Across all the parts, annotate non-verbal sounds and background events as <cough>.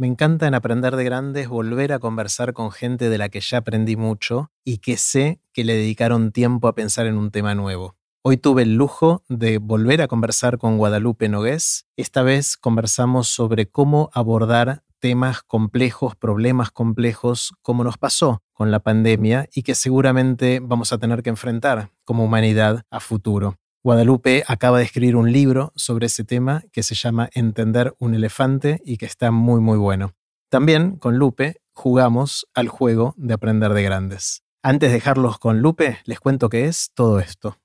Me encanta en Aprender de Grandes volver a conversar con gente de la que ya aprendí mucho y que sé que le dedicaron tiempo a pensar en un tema nuevo. Hoy tuve el lujo de volver a conversar con Guadalupe Nogués. Esta vez conversamos sobre cómo abordar temas complejos, problemas complejos, como nos pasó con la pandemia y que seguramente vamos a tener que enfrentar como humanidad a futuro. Guadalupe acaba de escribir un libro sobre ese tema que se llama Entender un elefante y que está muy muy bueno. También con Lupe jugamos al juego de aprender de grandes. Antes de dejarlos con Lupe, les cuento qué es todo esto.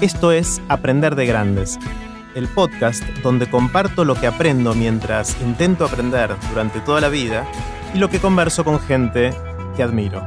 Esto es Aprender de Grandes, el podcast donde comparto lo que aprendo mientras intento aprender durante toda la vida y lo que converso con gente que admiro.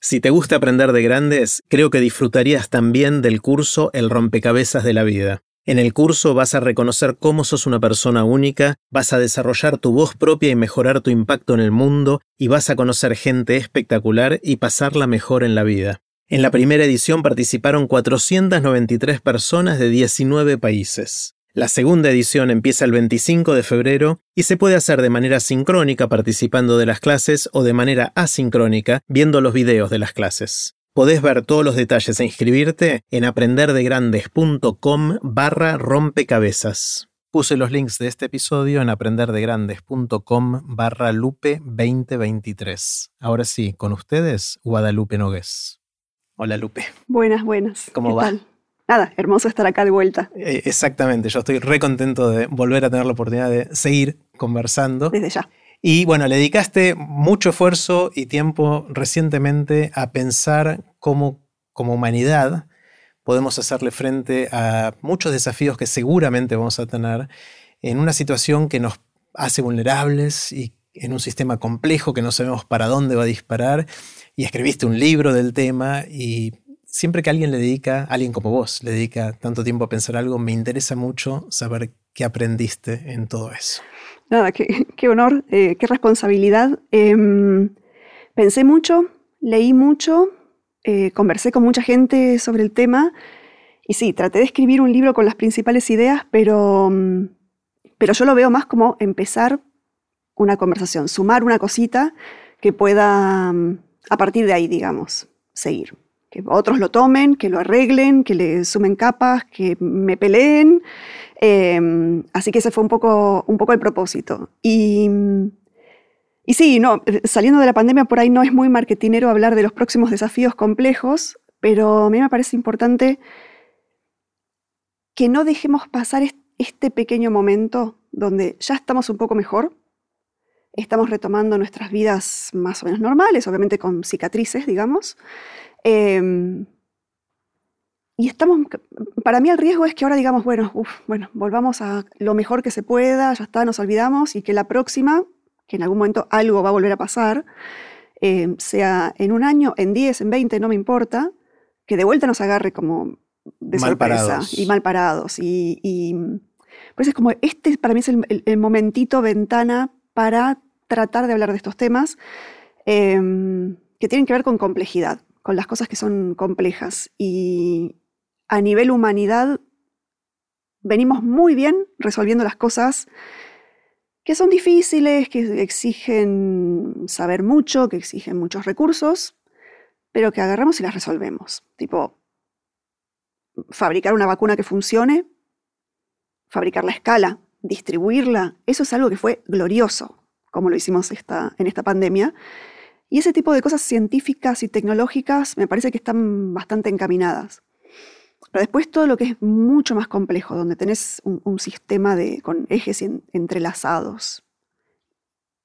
Si te gusta aprender de grandes, creo que disfrutarías también del curso El rompecabezas de la vida. En el curso vas a reconocer cómo sos una persona única, vas a desarrollar tu voz propia y mejorar tu impacto en el mundo, y vas a conocer gente espectacular y pasarla mejor en la vida. En la primera edición participaron 493 personas de 19 países. La segunda edición empieza el 25 de febrero y se puede hacer de manera sincrónica participando de las clases o de manera asincrónica viendo los videos de las clases. Podés ver todos los detalles e inscribirte en aprenderdegrandes.com barra rompecabezas. Puse los links de este episodio en aprenderdegrandes.com barra lupe 2023. Ahora sí, con ustedes, Guadalupe Nogués. Hola Lupe. Buenas, buenas. ¿Cómo va? Nada, hermoso estar acá de vuelta. Eh, exactamente, yo estoy re contento de volver a tener la oportunidad de seguir conversando. Desde ya. Y bueno, le dedicaste mucho esfuerzo y tiempo recientemente a pensar cómo como humanidad podemos hacerle frente a muchos desafíos que seguramente vamos a tener en una situación que nos hace vulnerables y en un sistema complejo que no sabemos para dónde va a disparar y escribiste un libro del tema y siempre que alguien le dedica, alguien como vos, le dedica tanto tiempo a pensar algo, me interesa mucho saber qué aprendiste en todo eso. Nada, qué, honor, eh, qué responsabilidad. Em, pensé mucho, leí mucho, eh, conversé con mucha gente sobre el tema y sí, traté de escribir un libro con las principales ideas, pero, mm, pero yo lo veo más como empezar una conversación, sumar una cosita que pueda mm, a partir de ahí, digamos, seguir. Que otros lo tomen, que lo arreglen, que le sumen capas, que me peleen. Em, así que ese fue un poco, un poco el propósito. Y, y sí, no, saliendo de la pandemia por ahí no es muy marketinero hablar de los próximos desafíos complejos, pero a mí me parece importante que no dejemos pasar este pequeño momento donde ya estamos un poco mejor, estamos retomando nuestras vidas más o menos normales, obviamente con cicatrices, digamos. Em, y estamos, para mí el riesgo es que ahora digamos, bueno, bueno, volvamos a lo mejor que se pueda, ya está, nos olvidamos, y que la próxima, que en algún momento algo va a volver a pasar, em, sea en un año, en 10, en 20, no me importa, que de vuelta nos agarre como de mal sorpresa parados. y mal parados. Y, pues es como, este para mí es el momentito ventana para tratar de hablar de estos temas em, que tienen que ver con complejidad, con las cosas que son complejas. Y a nivel humanidad venimos muy bien resolviendo las cosas que son difíciles, que exigen saber mucho, que exigen muchos recursos, pero que agarramos y las resolvemos. Tipo, fabricar una vacuna que funcione, fabricar la escala, distribuirla, eso es algo que fue glorioso como lo hicimos esta, en esta pandemia. Y ese tipo de cosas científicas y tecnológicas me parece que están bastante encaminadas. Pero después todo lo que es mucho más complejo, donde tenés un, sistema de, con ejes entrelazados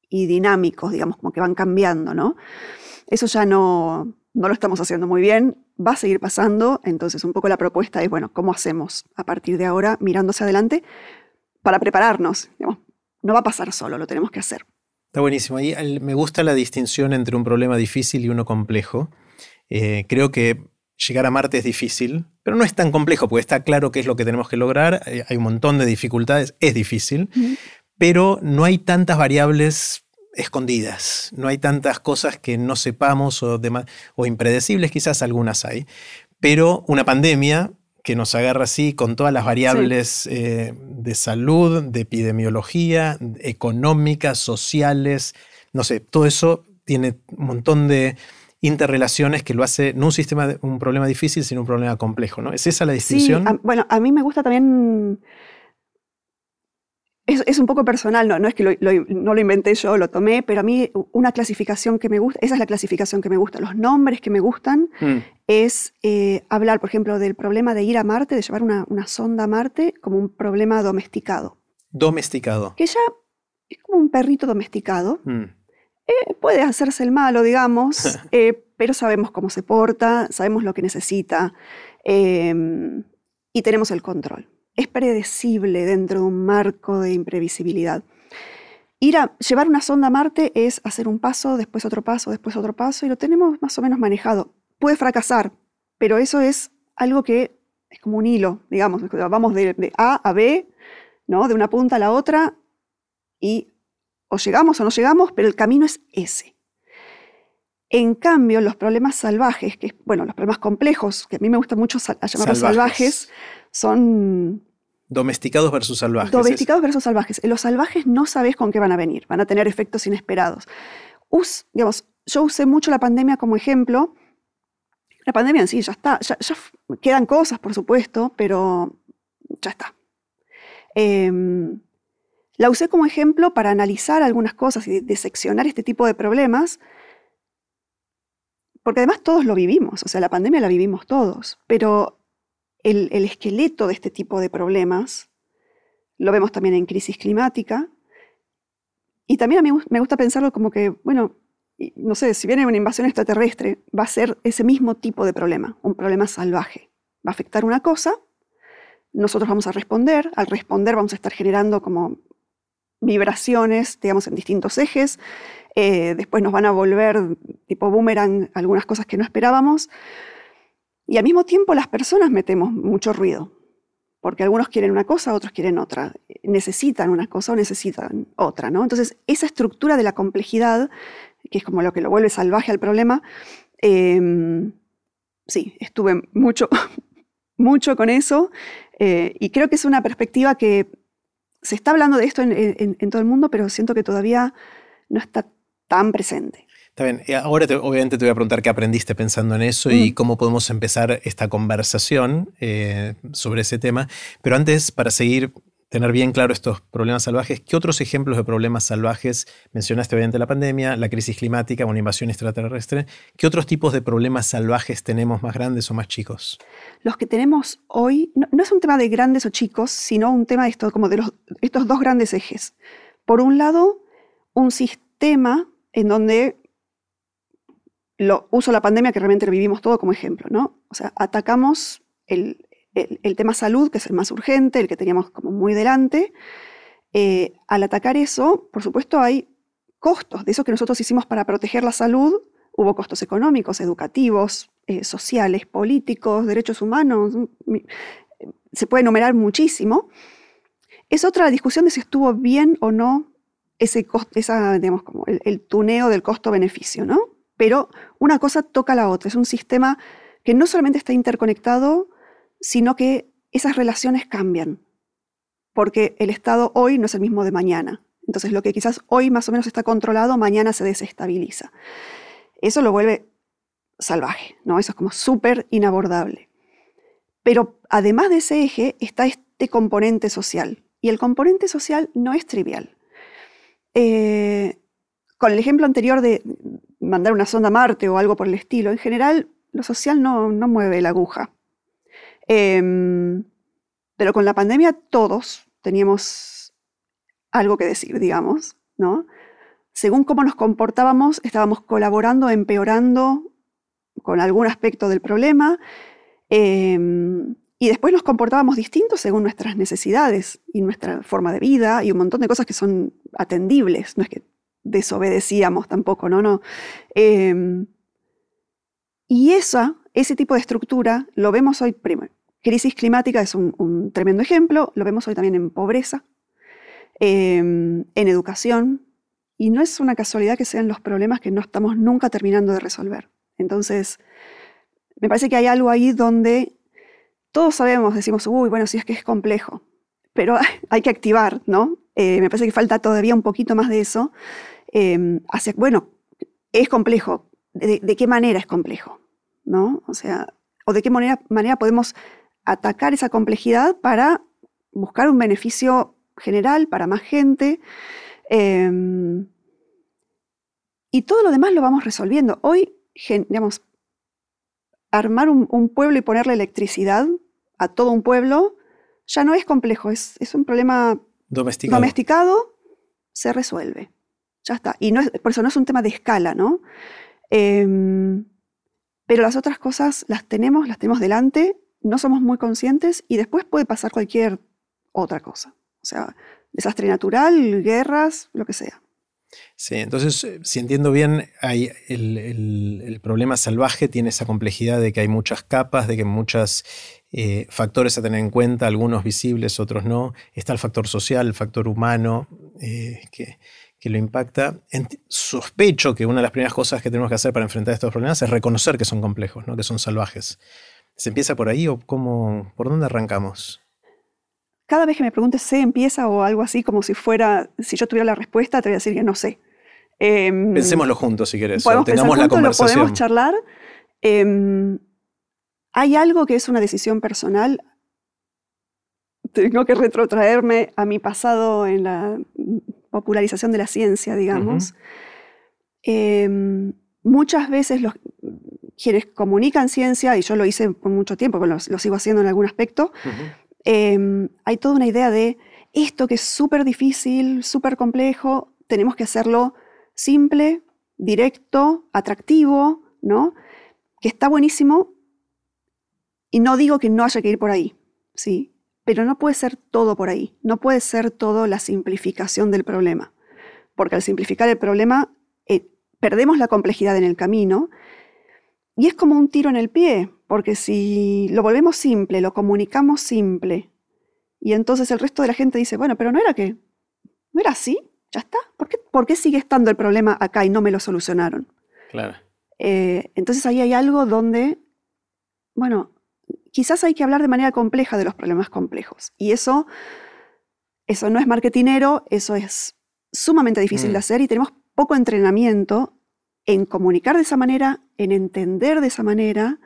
y dinámicos, digamos, como que van cambiando, ¿no? Eso ya no, no lo estamos haciendo muy bien, va a seguir pasando, entonces un poco la propuesta es, bueno, ¿cómo hacemos a partir de ahora, mirándose adelante, para prepararnos? no va a pasar solo, lo tenemos que hacer. Está buenísimo. Ahí me gusta la distinción entre un problema difícil y uno complejo. Eh, creo que llegar a Marte es difícil, pero no es tan complejo, porque está claro qué es lo que tenemos que lograr. Eh, hay un montón de dificultades, es difícil, pero no hay tantas variables escondidas, no hay tantas cosas que no sepamos o, o impredecibles, quizás algunas hay. Pero una pandemia que nos agarra así con todas las variables eh, de salud, de epidemiología, económicas, sociales, no sé, todo eso tiene un montón de interrelaciones que lo hace no un sistema, un problema difícil, sino un problema complejo, ¿no? ¿Es esa la distinción? Sí, bueno, a mí me gusta también es, un poco personal, no, no es que no lo inventé yo, lo tomé, pero a mí una clasificación que me gusta, esa es la clasificación que me gusta, los nombres que me gustan mm. es eh, hablar, por ejemplo, del problema de ir a Marte, de llevar una, sonda a Marte como un problema domesticado. Domesticado. Que ya es como un perrito domesticado. Mm. Eh, puede hacerse el malo, digamos, <laughs> eh, pero sabemos cómo se porta, sabemos lo que necesita y tenemos el control es predecible dentro de un marco de imprevisibilidad. Ir a llevar una sonda a Marte es hacer un paso, después otro paso, después otro paso, y lo tenemos más o menos manejado. Puede fracasar, pero eso es algo que es como un hilo, digamos, vamos de, A a B, ¿no? de una punta a la otra, y o llegamos o no llegamos, pero el camino es ese. En cambio, los problemas salvajes, que bueno, los problemas complejos, que a mí me gusta mucho llamarlos salvajes son... Domesticados versus salvajes. Domesticados versus salvajes. Los salvajes no sabes con qué van a venir, van a tener efectos inesperados. Us, digamos, yo usé mucho la pandemia como ejemplo. La pandemia en sí ya está, ya, quedan cosas, por supuesto, pero ya está. Em, la usé como ejemplo para analizar algunas cosas y diseccionar este tipo de problemas, porque además todos lo vivimos, o sea, la pandemia la vivimos todos, pero el, esqueleto de este tipo de problemas. Lo vemos también en crisis climática. Y también a mí me gusta pensarlo como que, bueno, no sé, si viene una invasión extraterrestre, va a ser ese mismo tipo de problema, un problema salvaje. Va a afectar una cosa, nosotros vamos a responder, al responder vamos a estar generando como vibraciones, digamos, en distintos ejes, eh, después nos van a volver tipo boomerang algunas cosas que no esperábamos, y al mismo tiempo las personas metemos mucho ruido, porque algunos quieren una cosa, otros quieren otra, necesitan una cosa o necesitan otra, ¿no? Entonces, esa estructura de la complejidad, que es como lo que lo vuelve salvaje al problema, em, sí, estuve mucho, <laughs> mucho con eso, eh, y creo que es una perspectiva que se está hablando de esto en todo el mundo, pero siento que todavía no está tan presente. Está bien, ahora obviamente te voy a preguntar qué aprendiste pensando en eso y mm. cómo podemos empezar esta conversación eh, sobre ese tema. Pero antes, para seguir, tener bien claro estos problemas salvajes, ¿qué otros ejemplos de problemas salvajes mencionaste obviamente la pandemia, la crisis climática, una invasión extraterrestre? ¿Qué otros tipos de problemas salvajes tenemos más grandes o más chicos? Los que tenemos hoy no, es un tema de grandes o chicos, sino un tema de esto, como de estos dos grandes ejes. Por un lado, un sistema en donde lo, uso la pandemia que realmente vivimos todo como ejemplo, ¿no? O sea, atacamos el, tema salud, que es el más urgente, el que teníamos como muy delante. Eh, al atacar eso, por supuesto, hay costos de eso que nosotros hicimos para proteger la salud. Hubo costos económicos, educativos, eh, sociales, políticos, derechos humanos. Se puede enumerar muchísimo. Es otra discusión de si estuvo bien o no ese esa, digamos, como el, tuneo del costo-beneficio, ¿no? pero una cosa toca a la otra. Es un sistema que no solamente está interconectado, sino que esas relaciones cambian, porque el Estado hoy no es el mismo de mañana. Entonces lo que quizás hoy más o menos está controlado, mañana se desestabiliza. Eso lo vuelve salvaje, ¿no? Eso es como súper inabordable. Pero además de ese eje está este componente social. Y el componente social no es trivial. Eh, con el ejemplo anterior de, mandar una sonda a Marte o algo por el estilo. En general, lo social no, mueve la aguja. Em, pero con la pandemia todos teníamos algo que decir, digamos, ¿no? Según cómo nos comportábamos, estábamos colaborando, empeorando con algún aspecto del problema. Em, y después nos comportábamos distintos según nuestras necesidades y nuestra forma de vida y un montón de cosas que son atendibles. No es que desobedecíamos tampoco, ¿no? no. Em, y esa, ese tipo de estructura lo vemos hoy, primero, crisis climática es un, tremendo ejemplo, lo vemos hoy también en pobreza, em, en educación, y no es una casualidad que sean los problemas que no estamos nunca terminando de resolver. Entonces, me parece que hay algo ahí donde todos sabemos, decimos, uy, bueno, sí es que es complejo, pero <laughs> hay que activar, ¿no? Eh, me parece que falta todavía un poquito más de eso. Hacia, bueno, es complejo. ¿De, qué manera es complejo? ¿No? O sea, o de qué manera, manera podemos atacar esa complejidad para buscar un beneficio general para más gente. Em, y todo lo demás lo vamos resolviendo. Hoy, digamos, armar un, pueblo y ponerle electricidad a todo un pueblo ya no es complejo, es, un problema domesticado. se resuelve. Ya está. Y no es, por eso no es un tema de escala, ¿no? Em, pero las otras cosas las tenemos, las tenemos delante, no somos muy conscientes y después puede pasar cualquier otra cosa. O sea, desastre natural, guerras, lo que sea. Sí, entonces, eh, si entiendo bien, hay el, problema salvaje tiene esa complejidad de que hay muchas capas, de que hay muchos eh, factores a tener en cuenta, algunos visibles, otros no. Está el factor social, el factor humano, eh, que, lo impacta. sospecho que una de las primeras cosas que tenemos que hacer para enfrentar estos problemas es reconocer que son complejos, ¿no? que son salvajes. ¿Se empieza por ahí o cómo, por dónde arrancamos? cada vez que me preguntes ¿se empieza o algo así, como si fuera, si yo tuviera la respuesta, te voy a decir que no sé. Em, Pensémoslo juntos si quieres. Tengamos la conversación. Lo podemos charlar. Em, hay algo que es una decisión personal. Tengo que retrotraerme a mi pasado en la popularización de la ciencia, digamos. Em, muchas veces los, quienes comunican ciencia, y yo lo hice por mucho tiempo, lo, lo sigo haciendo en algún aspecto, Em, hay toda una idea de esto que es súper difícil, súper complejo, tenemos que hacerlo simple, directo, atractivo, ¿no? Que está buenísimo. Y no digo que no haya que ir por ahí, ¿sí? Pero no puede ser todo por ahí. No puede ser todo la simplificación del problema. Porque al simplificar el problema, eh, perdemos la complejidad en el camino. Y es como un tiro en el pie, porque si lo volvemos simple, lo comunicamos simple, y entonces el resto de la gente dice, bueno, pero no era que, no era así, ya está. ¿Por qué, sigue estando el problema acá y no me lo solucionaron? Claro. Eh, entonces ahí hay algo donde, bueno, quizás hay que hablar de manera compleja de los problemas complejos. Y eso, eso no es marketinero, eso es sumamente difícil de mm. hacer y tenemos poco entrenamiento en comunicar de esa manera, en entender de esa manera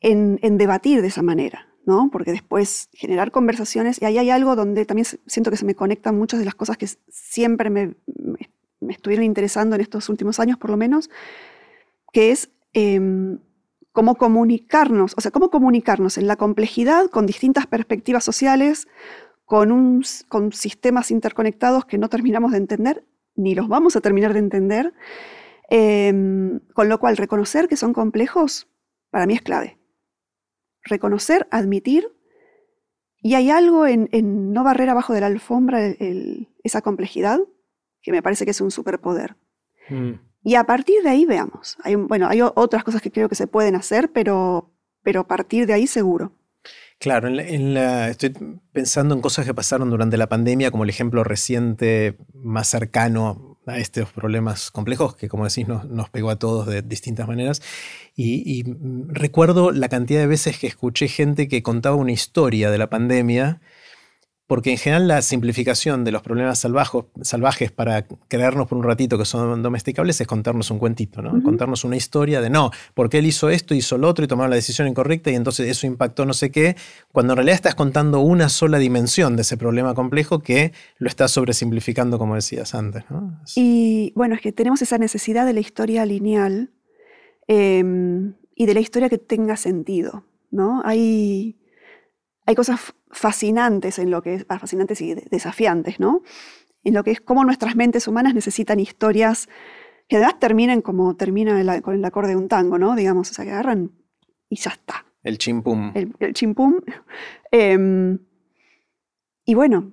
en, debatir de esa manera, ¿no? Porque después generar conversaciones, y ahí hay algo donde también siento que se me conectan muchas de las cosas que siempre me, estuvieron interesando en estos últimos años, por lo menos, que es em, cómo comunicarnos, o sea, cómo comunicarnos en la complejidad con distintas perspectivas sociales, con, un, con sistemas interconectados que no terminamos de entender, ni los vamos a terminar de entender, em, con lo cual reconocer que son complejos para mí es clave reconocer, admitir, y hay algo en, no barrer abajo de la alfombra esa complejidad que me parece que es un superpoder. Mm. Y a partir de ahí veamos. Hay, bueno, hay otras cosas que creo que se pueden hacer, pero, pero a partir de ahí seguro. Claro, estoy pensando en cosas que pasaron durante la pandemia, como el ejemplo reciente más cercano a estos problemas complejos que, como decís, nos, pegó a todos de distintas maneras. Y, recuerdo la cantidad de veces que escuché gente que contaba una historia de la pandemia porque en general la simplificación de los problemas salvajes para creernos por un ratito que son domesticables es contarnos un cuentito, ¿no? Contarnos una historia de no, porque él hizo esto, hizo lo otro y tomaron la decisión incorrecta y entonces eso impactó no sé qué, cuando en realidad estás contando una sola dimensión de ese problema complejo que lo estás sobresimplificando como decías antes, ¿no? Y bueno, es que tenemos esa necesidad de la historia lineal em, y de la historia que tenga sentido, ¿no? Hay, hay cosas fascinantes en lo que es, ah, fascinantes y desafiantes, ¿no? En lo que es cómo nuestras mentes humanas necesitan historias que además terminen como termina con el acorde de un tango, ¿no? Digamos, o sea, que agarran y ya está. El chimpum. El, chimpum. Em, y bueno,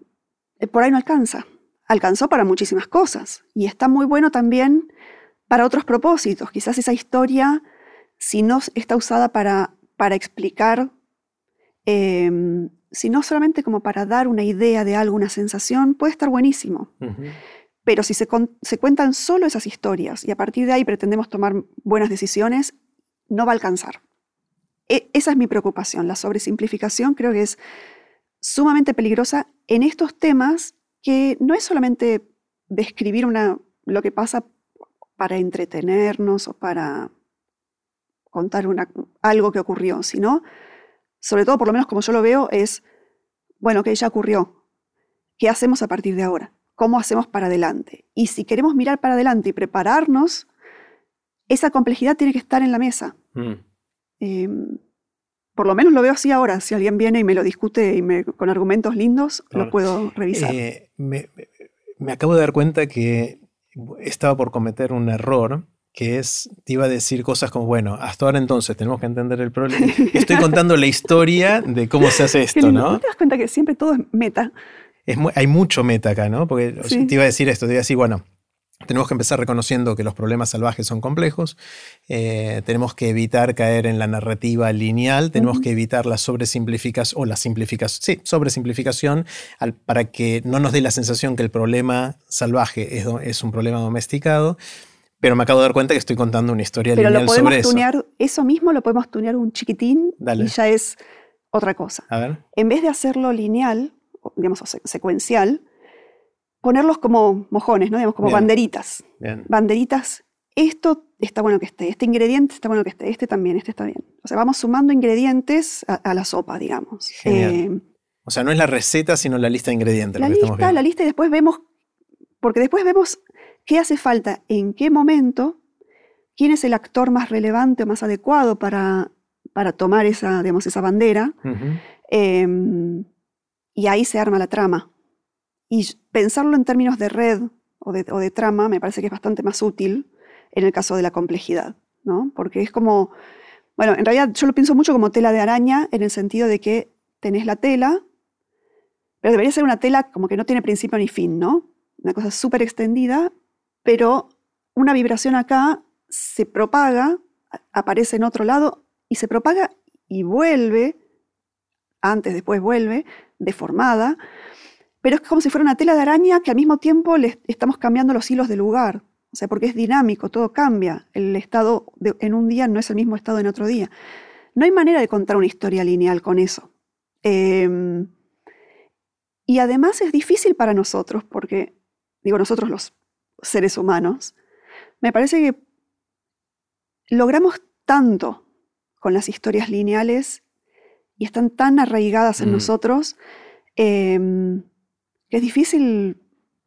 eh, por ahí no alcanza. Alcanzó para muchísimas cosas. Y está muy bueno también para otros propósitos. Quizás esa historia, si no está usada para, para explicar eh, sino solamente como para dar una idea de algo, una sensación, puede estar buenísimo. Pero si se, cuentan solo esas historias y a partir de ahí pretendemos tomar buenas decisiones, no va a alcanzar. e, esa es mi preocupación. La sobresimplificación creo que es sumamente peligrosa en estos temas que no es solamente describir una, lo que pasa para entretenernos o para contar una, algo que ocurrió, sino, sobre todo, por lo menos como yo lo veo, es, bueno, que ya ocurrió. ¿Qué hacemos a partir de ahora? ¿Cómo hacemos para adelante? Y si queremos mirar para adelante y prepararnos, esa complejidad tiene que estar en la mesa. Mm. Em, por lo menos lo veo así ahora. Si alguien viene y me lo discute y me, con argumentos lindos, lo puedo revisar. Eh, me, acabo de dar cuenta que estaba por cometer un error que es, te iba a decir cosas como, bueno, hasta ahora entonces tenemos que entender el problema. Estoy contando la historia de cómo se hace esto, ¿no? te das cuenta que siempre todo es meta? hay mucho meta acá, ¿no? Porque te iba a decir esto, te iba a decir, bueno, tenemos que empezar reconociendo que los problemas salvajes son complejos, eh, tenemos que evitar caer en la narrativa lineal, tenemos que evitar la sobresimplificación o la simplificación, sí, sobresimplificación para que no nos dé la sensación que el problema salvaje es, un problema domesticado. Pero me acabo de dar cuenta que estoy contando una historia Pero lineal lo podemos sobre tunear, eso. eso mismo lo podemos tunear un chiquitín y ya es otra cosa. A ver. En vez de hacerlo lineal, digamos, secuencial, ponerlos como mojones, ¿no? Digamos, como banderitas. Banderitas, esto está bueno que esté, este ingrediente está bueno que esté, este también, este está bien. O sea, vamos sumando ingredientes a, la sopa, digamos. Eh, o sea, no es la receta, sino la lista de ingredientes. La lista, la lista y después vemos, porque después vemos qué hace falta, en qué momento, quién es el actor más relevante o más adecuado para, para tomar esa, digamos, esa bandera. Em, y ahí se arma la trama. Y pensarlo en términos de red o de, trama me parece que es bastante más útil en el caso de la complejidad, ¿no? Porque es como, bueno, en realidad yo lo pienso mucho como tela de araña en el sentido de que tenés la tela, pero debería ser una tela como que no tiene principio ni fin, ¿no? Una cosa súper extendida, pero una vibración acá se propaga, aparece en otro lado y se propaga y vuelve, antes, después vuelve, deformada, pero es como si fuera una tela de araña que al mismo tiempo le estamos cambiando los hilos de lugar. O sea, porque es dinámico, todo cambia. El estado en un día no es el mismo estado en otro día. No hay manera de contar una historia lineal con eso. Em, y además es difícil para nosotros, porque, digo, nosotros los seres humanos, me parece que logramos tanto con las historias lineales y están tan arraigadas en mm. nosotros em, que es difícil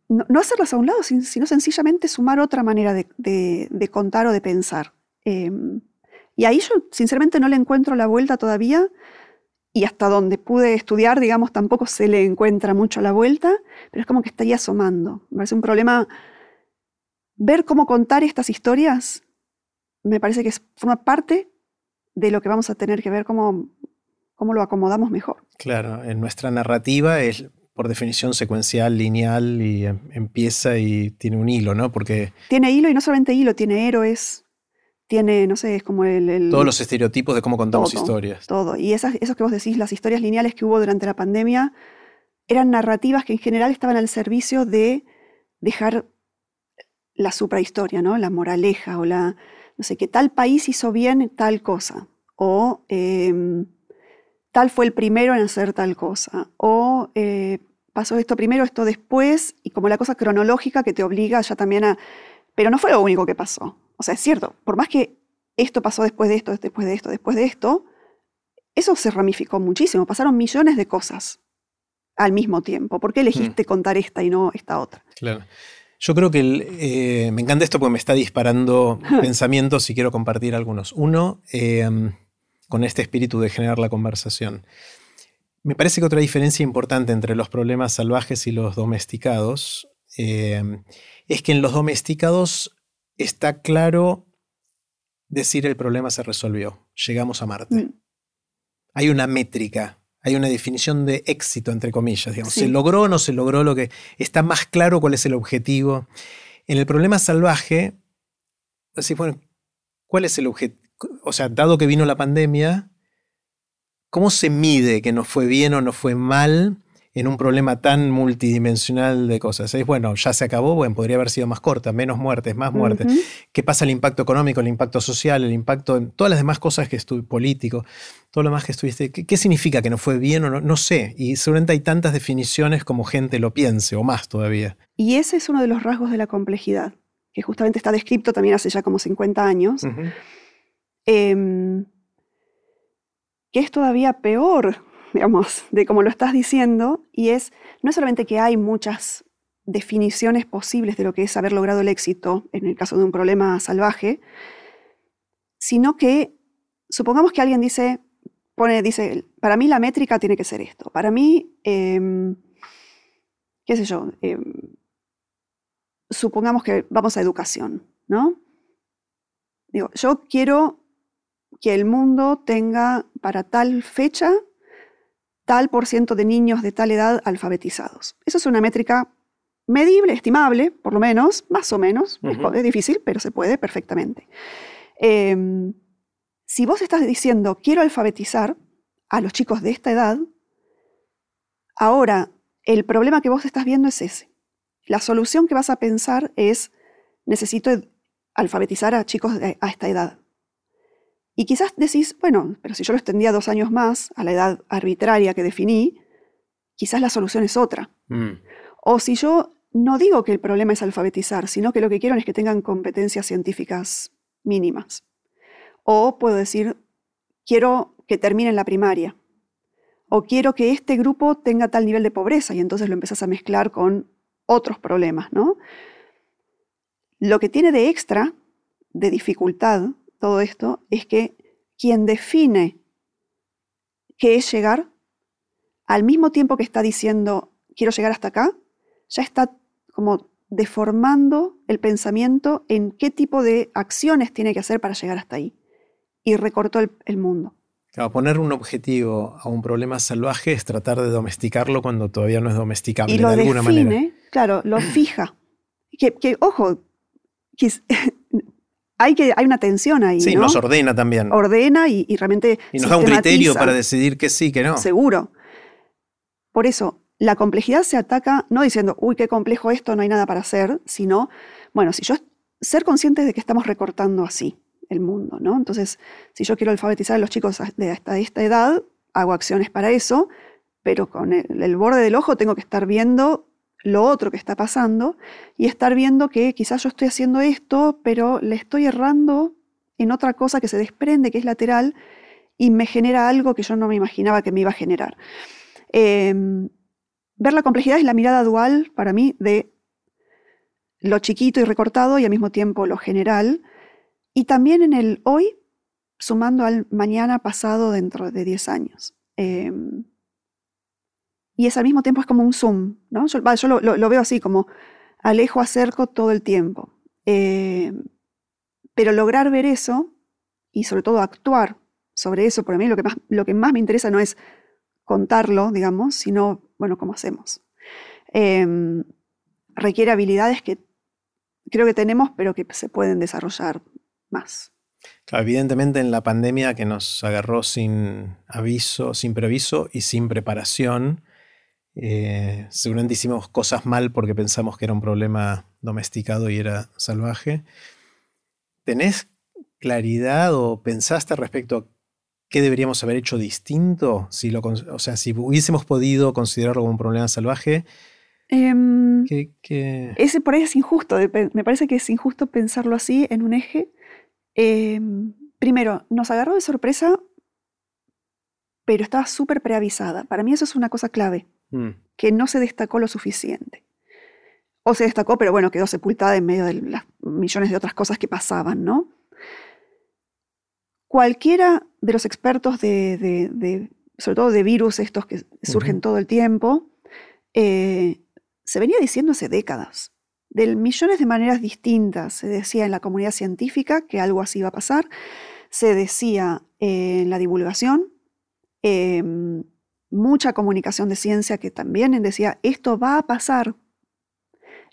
no, hacerlas a un lado, sino sencillamente sumar otra manera de, contar o de pensar. Em, y ahí yo sinceramente no le encuentro la vuelta todavía y hasta donde pude estudiar, digamos, tampoco se le encuentra mucho la vuelta, pero es como que está ahí asomando. Me parece un problema ver cómo contar estas historias, me parece que forma parte de lo que vamos a tener que ver cómo, cómo lo acomodamos mejor. Claro, en nuestra narrativa es por definición secuencial, lineal y em, empieza y tiene un hilo, ¿no? Porque... Tiene hilo y no solamente hilo, tiene héroes, tiene, no sé, es como el... Todos los estereotipos de cómo contamos historias. Todo. Y esas, esos que vos decís, las historias lineales que hubo durante la pandemia, eran narrativas que en general estaban al servicio de dejar la suprahistoria, ¿no? La moraleja o la, no sé, que tal país hizo bien tal cosa. O... Em, tal fue el primero en hacer tal cosa, o eh, pasó esto primero, esto después, y como la cosa cronológica que te obliga ya también a... Pero no fue lo único que pasó. O sea, es cierto, por más que esto pasó después de esto, después de esto, después de esto, eso se ramificó muchísimo, pasaron millones de cosas al mismo tiempo. ¿Por qué elegiste hmm. contar esta y no esta otra? Claro. Yo creo que eh, me encanta esto porque me está disparando <laughs> pensamientos y quiero compartir algunos. Uno, eh, con este espíritu de generar la conversación. Me parece que otra diferencia importante entre los problemas salvajes y los domesticados eh, es que en los domesticados está claro decir el problema se resolvió, llegamos a Marte. Mm. Hay una métrica, hay una definición de éxito, entre comillas, digamos. ¿Se logró o no se logró lo que... Está más claro cuál es el objetivo. En el problema salvaje, así, bueno, ¿cuál es el objetivo? o sea, dado que vino la pandemia, ¿cómo se mide que nos fue bien o no fue mal? En un problema tan multidimensional de cosas. Es bueno, ya se acabó, bueno, podría haber sido más corta, menos muertes, más muertes. ¿Qué pasa el impacto económico, el impacto social, el impacto en todas las demás cosas que estuve, político, todo lo más que estuviste? ¿Qué, significa que no fue bien o no? No sé. Y seguramente hay tantas definiciones como gente lo piense, o más todavía. Y ese es uno de los rasgos de la complejidad, que justamente está descrito también hace ya como 50 años, em, que es todavía peor digamos, de como lo estás diciendo, y es, no es solamente que hay muchas definiciones posibles de lo que es haber logrado el éxito en el caso de un problema salvaje, sino que supongamos que alguien dice, pone, dice, para mí la métrica tiene que ser esto, para mí, em, qué sé yo, em, supongamos que vamos a educación, ¿no? Digo, yo quiero que el mundo tenga para tal fecha tal por ciento de niños de tal edad alfabetizados. Eso es una métrica medible, estimable, por lo menos, más o menos. es, difícil, pero se puede perfectamente. Em, si vos estás diciendo, quiero alfabetizar a los chicos de esta edad, ahora el problema que vos estás viendo es ese. La solución que vas a pensar es, necesito alfabetizar a chicos a esta edad. Y quizás decís, bueno, pero si yo lo extendía dos años más a la edad arbitraria que definí, quizás la solución es otra. Mm. O si yo no digo que el problema es alfabetizar, sino que lo que quiero es que tengan competencias científicas mínimas. O puedo decir, quiero que terminen la primaria. O quiero que este grupo tenga tal nivel de pobreza y entonces lo empezás a mezclar con otros problemas, ¿no? Lo que tiene de extra, de dificultad, todo esto es que quien define qué es llegar, al mismo tiempo que está diciendo quiero llegar hasta acá, ya está como deformando el pensamiento en qué tipo de acciones tiene que hacer para llegar hasta ahí. Y recortó el, mundo. Claro, poner un objetivo a un problema salvaje es tratar de domesticarlo cuando todavía no es domesticable y lo de alguna define, manera. Claro, lo fija. Que, que ojo, que, <laughs> hay, que, hay una tensión ahí. Sí, nos ordena también. Ordena y, realmente. Y nos da un criterio para decidir que sí, que no. Seguro. Por eso, la complejidad se ataca no diciendo, uy, qué complejo esto, no hay nada para hacer, sino, bueno, si yo ser conscientes de que estamos recortando así el mundo, ¿no? Entonces, si yo quiero alfabetizar a los chicos de hasta esta edad, hago acciones para eso, pero con el borde del ojo tengo que estar viendo lo otro que está pasando y estar viendo que quizás yo estoy haciendo esto, pero le estoy errando en otra cosa que se desprende, que es lateral, y me genera algo que yo no me imaginaba que me iba a generar. Em, ver la complejidad es la mirada dual para mí de lo chiquito y recortado y al mismo tiempo lo general, y también en el hoy, sumando al mañana pasado dentro de 10 años. Em, y es al mismo tiempo es como un zoom, ¿no? Yo, lo, veo así, como alejo, acerco todo el tiempo. Eh, pero lograr ver eso y sobre todo actuar sobre eso, por mí lo que, más, lo que más me interesa no es contarlo, digamos, sino, bueno, cómo hacemos. Em, requiere habilidades que creo que tenemos, pero que se pueden desarrollar más. evidentemente en la pandemia que nos agarró sin aviso, sin previso y sin preparación, eh, seguramente hicimos cosas mal porque pensamos que era un problema domesticado y era salvaje. ¿Tenés claridad o pensaste respecto a qué deberíamos haber hecho distinto? Si lo, o sea, si hubiésemos podido considerarlo como un problema salvaje. Em, ese por ahí es injusto. Me parece que es injusto pensarlo así en un eje. Em, primero, nos agarró de sorpresa, pero estaba súper preavisada. Para mí eso es una cosa clave. Mm. que no se destacó lo suficiente. O se destacó, pero bueno, quedó sepultada en medio de las millones de otras cosas que pasaban, ¿no? Cualquiera de los expertos de, sobre todo de virus estos que surgen todo el tiempo, eh, se venía diciendo hace décadas, de millones de maneras distintas. Se decía en la comunidad científica que algo así iba a pasar, se decía en la divulgación, em, mucha comunicación de ciencia que también decía, esto va a pasar.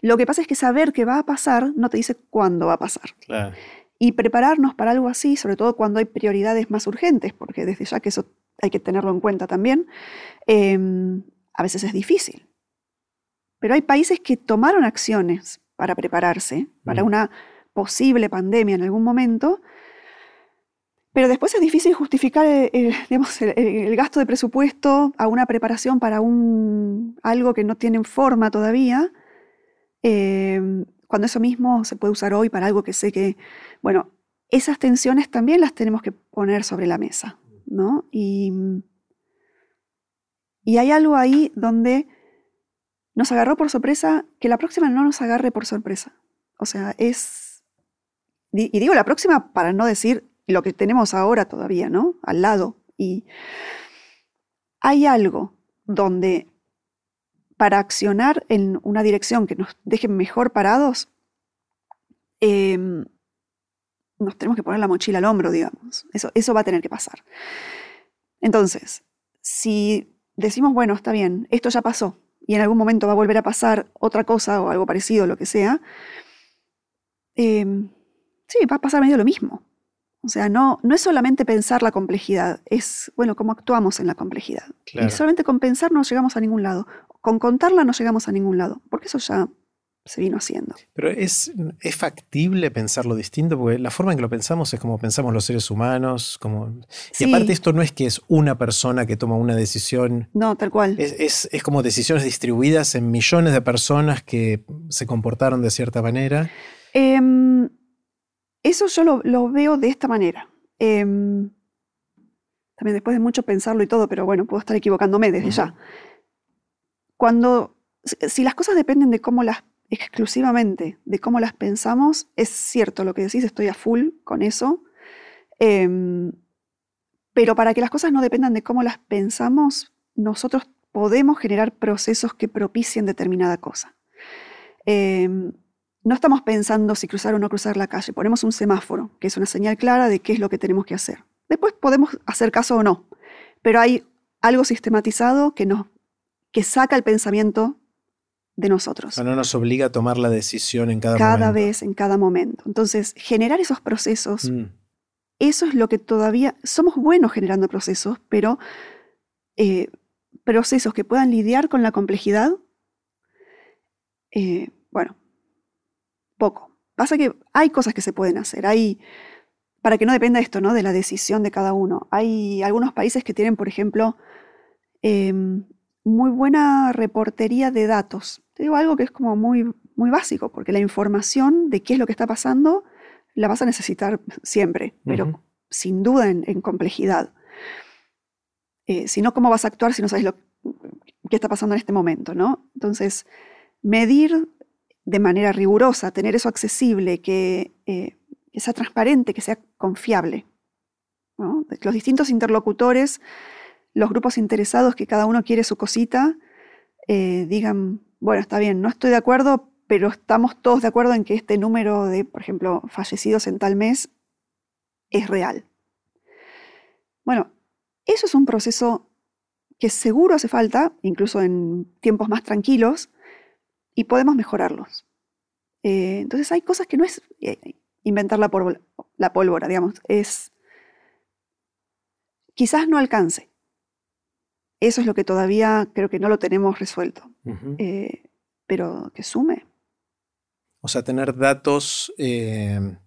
Lo que pasa es que saber que va a pasar no te dice cuándo va a pasar. Y prepararnos para algo así, sobre todo cuando hay prioridades más urgentes, porque desde ya que eso hay que tenerlo en cuenta también, em, A veces es difícil. Pero hay países que tomaron acciones para prepararse para Mm. una posible pandemia en algún momento, pero después es difícil justificar <laughs> el, el, digamos, el- gasto de presupuesto a una preparación para un, algo que no tiene forma todavía, eh, cuando eso mismo se puede usar hoy para algo que sé que, bueno, esas tensiones también las tenemos que poner sobre la mesa, ¿no? Y, y hay algo ahí donde nos agarró por sorpresa, que la próxima no nos agarre por sorpresa. O sea, es... Y digo la próxima para no decir lo que tenemos ahora todavía, ¿no? Al lado. Y hay algo donde para accionar en una dirección que nos deje mejor parados, em, nos tenemos que poner la mochila al hombro, digamos. Eso, eso va a tener que pasar. Entonces, si decimos, bueno, está bien, esto ya pasó y en algún momento va a volver a pasar otra cosa o algo parecido, lo que sea, em, sí, va a pasar medio lo mismo. O sea, no, no es solamente pensar la complejidad, es, bueno, cómo actuamos en la complejidad. Claro. Y solamente con pensar no llegamos a ningún lado. Con contarla no llegamos a ningún lado, porque eso ya se vino haciendo. Pero es, es factible pensarlo distinto, porque la forma en que lo pensamos es como pensamos los seres humanos. Como... Y aparte esto no es que es una persona que toma una decisión, No, tal cual. es, es- es como decisiones distribuidas en millones de personas que se comportaron de cierta manera. Em, eso yo lo, lo veo de esta manera. Em, también después de mucho pensarlo y todo, pero bueno, puedo estar equivocándome desde ya. Cuando, si si las cosas dependen de cómo las, exclusivamente de cómo las pensamos, es cierto lo que decís, estoy a full con eso. Em, pero para que las cosas no dependan de cómo las pensamos, nosotros podemos generar procesos que propicien determinada cosa. Em, no estamos pensando si cruzar o no cruzar la calle. Ponemos un semáforo, que es una señal clara de qué es lo que tenemos que hacer. Después podemos hacer caso o no, pero hay algo sistematizado que, nos, que saca el pensamiento de O nosotros. sea, no nos obliga a tomar la decisión en cada, cada momento. vez, en cada momento. Entonces, generar esos procesos, Mm, eso es lo que todavía somos buenos generando procesos, pero eh, procesos que puedan lidiar con la complejidad, eh, bueno, poco. Pasa que hay cosas que se pueden hacer, hay, para que no dependa esto, ¿no? De la decisión de cada uno. Hay algunos países que tienen, por ejemplo, em, muy buena reportería de datos. Te digo algo que es como muy, muy básico, porque la información de qué es lo que está pasando la vas a necesitar siempre, pero sin duda en, en complejidad. Eh, si no, ¿cómo vas a actuar si no sabes lo qué está pasando en este momento? ¿no? Entonces, medir de manera rigurosa, tener eso accesible, que, eh, sea transparente, que sea confiable. Los distintos interlocutores, los grupos interesados que cada uno quiere su cosita, eh, digan, bueno, está bien, no estoy de acuerdo, pero estamos todos de acuerdo en que este número de, por ejemplo, fallecidos en tal mes es real. Bueno, eso es un proceso que seguro hace falta, incluso en tiempos más tranquilos, y podemos mejorarlos. Eh, entonces hay cosas que no es eh, inventar la, pólvora, la pólvora, digamos, es quizás no alcance. Eso es lo que todavía creo que no lo tenemos resuelto, eh, pero que sume. O sea, tener datos eh,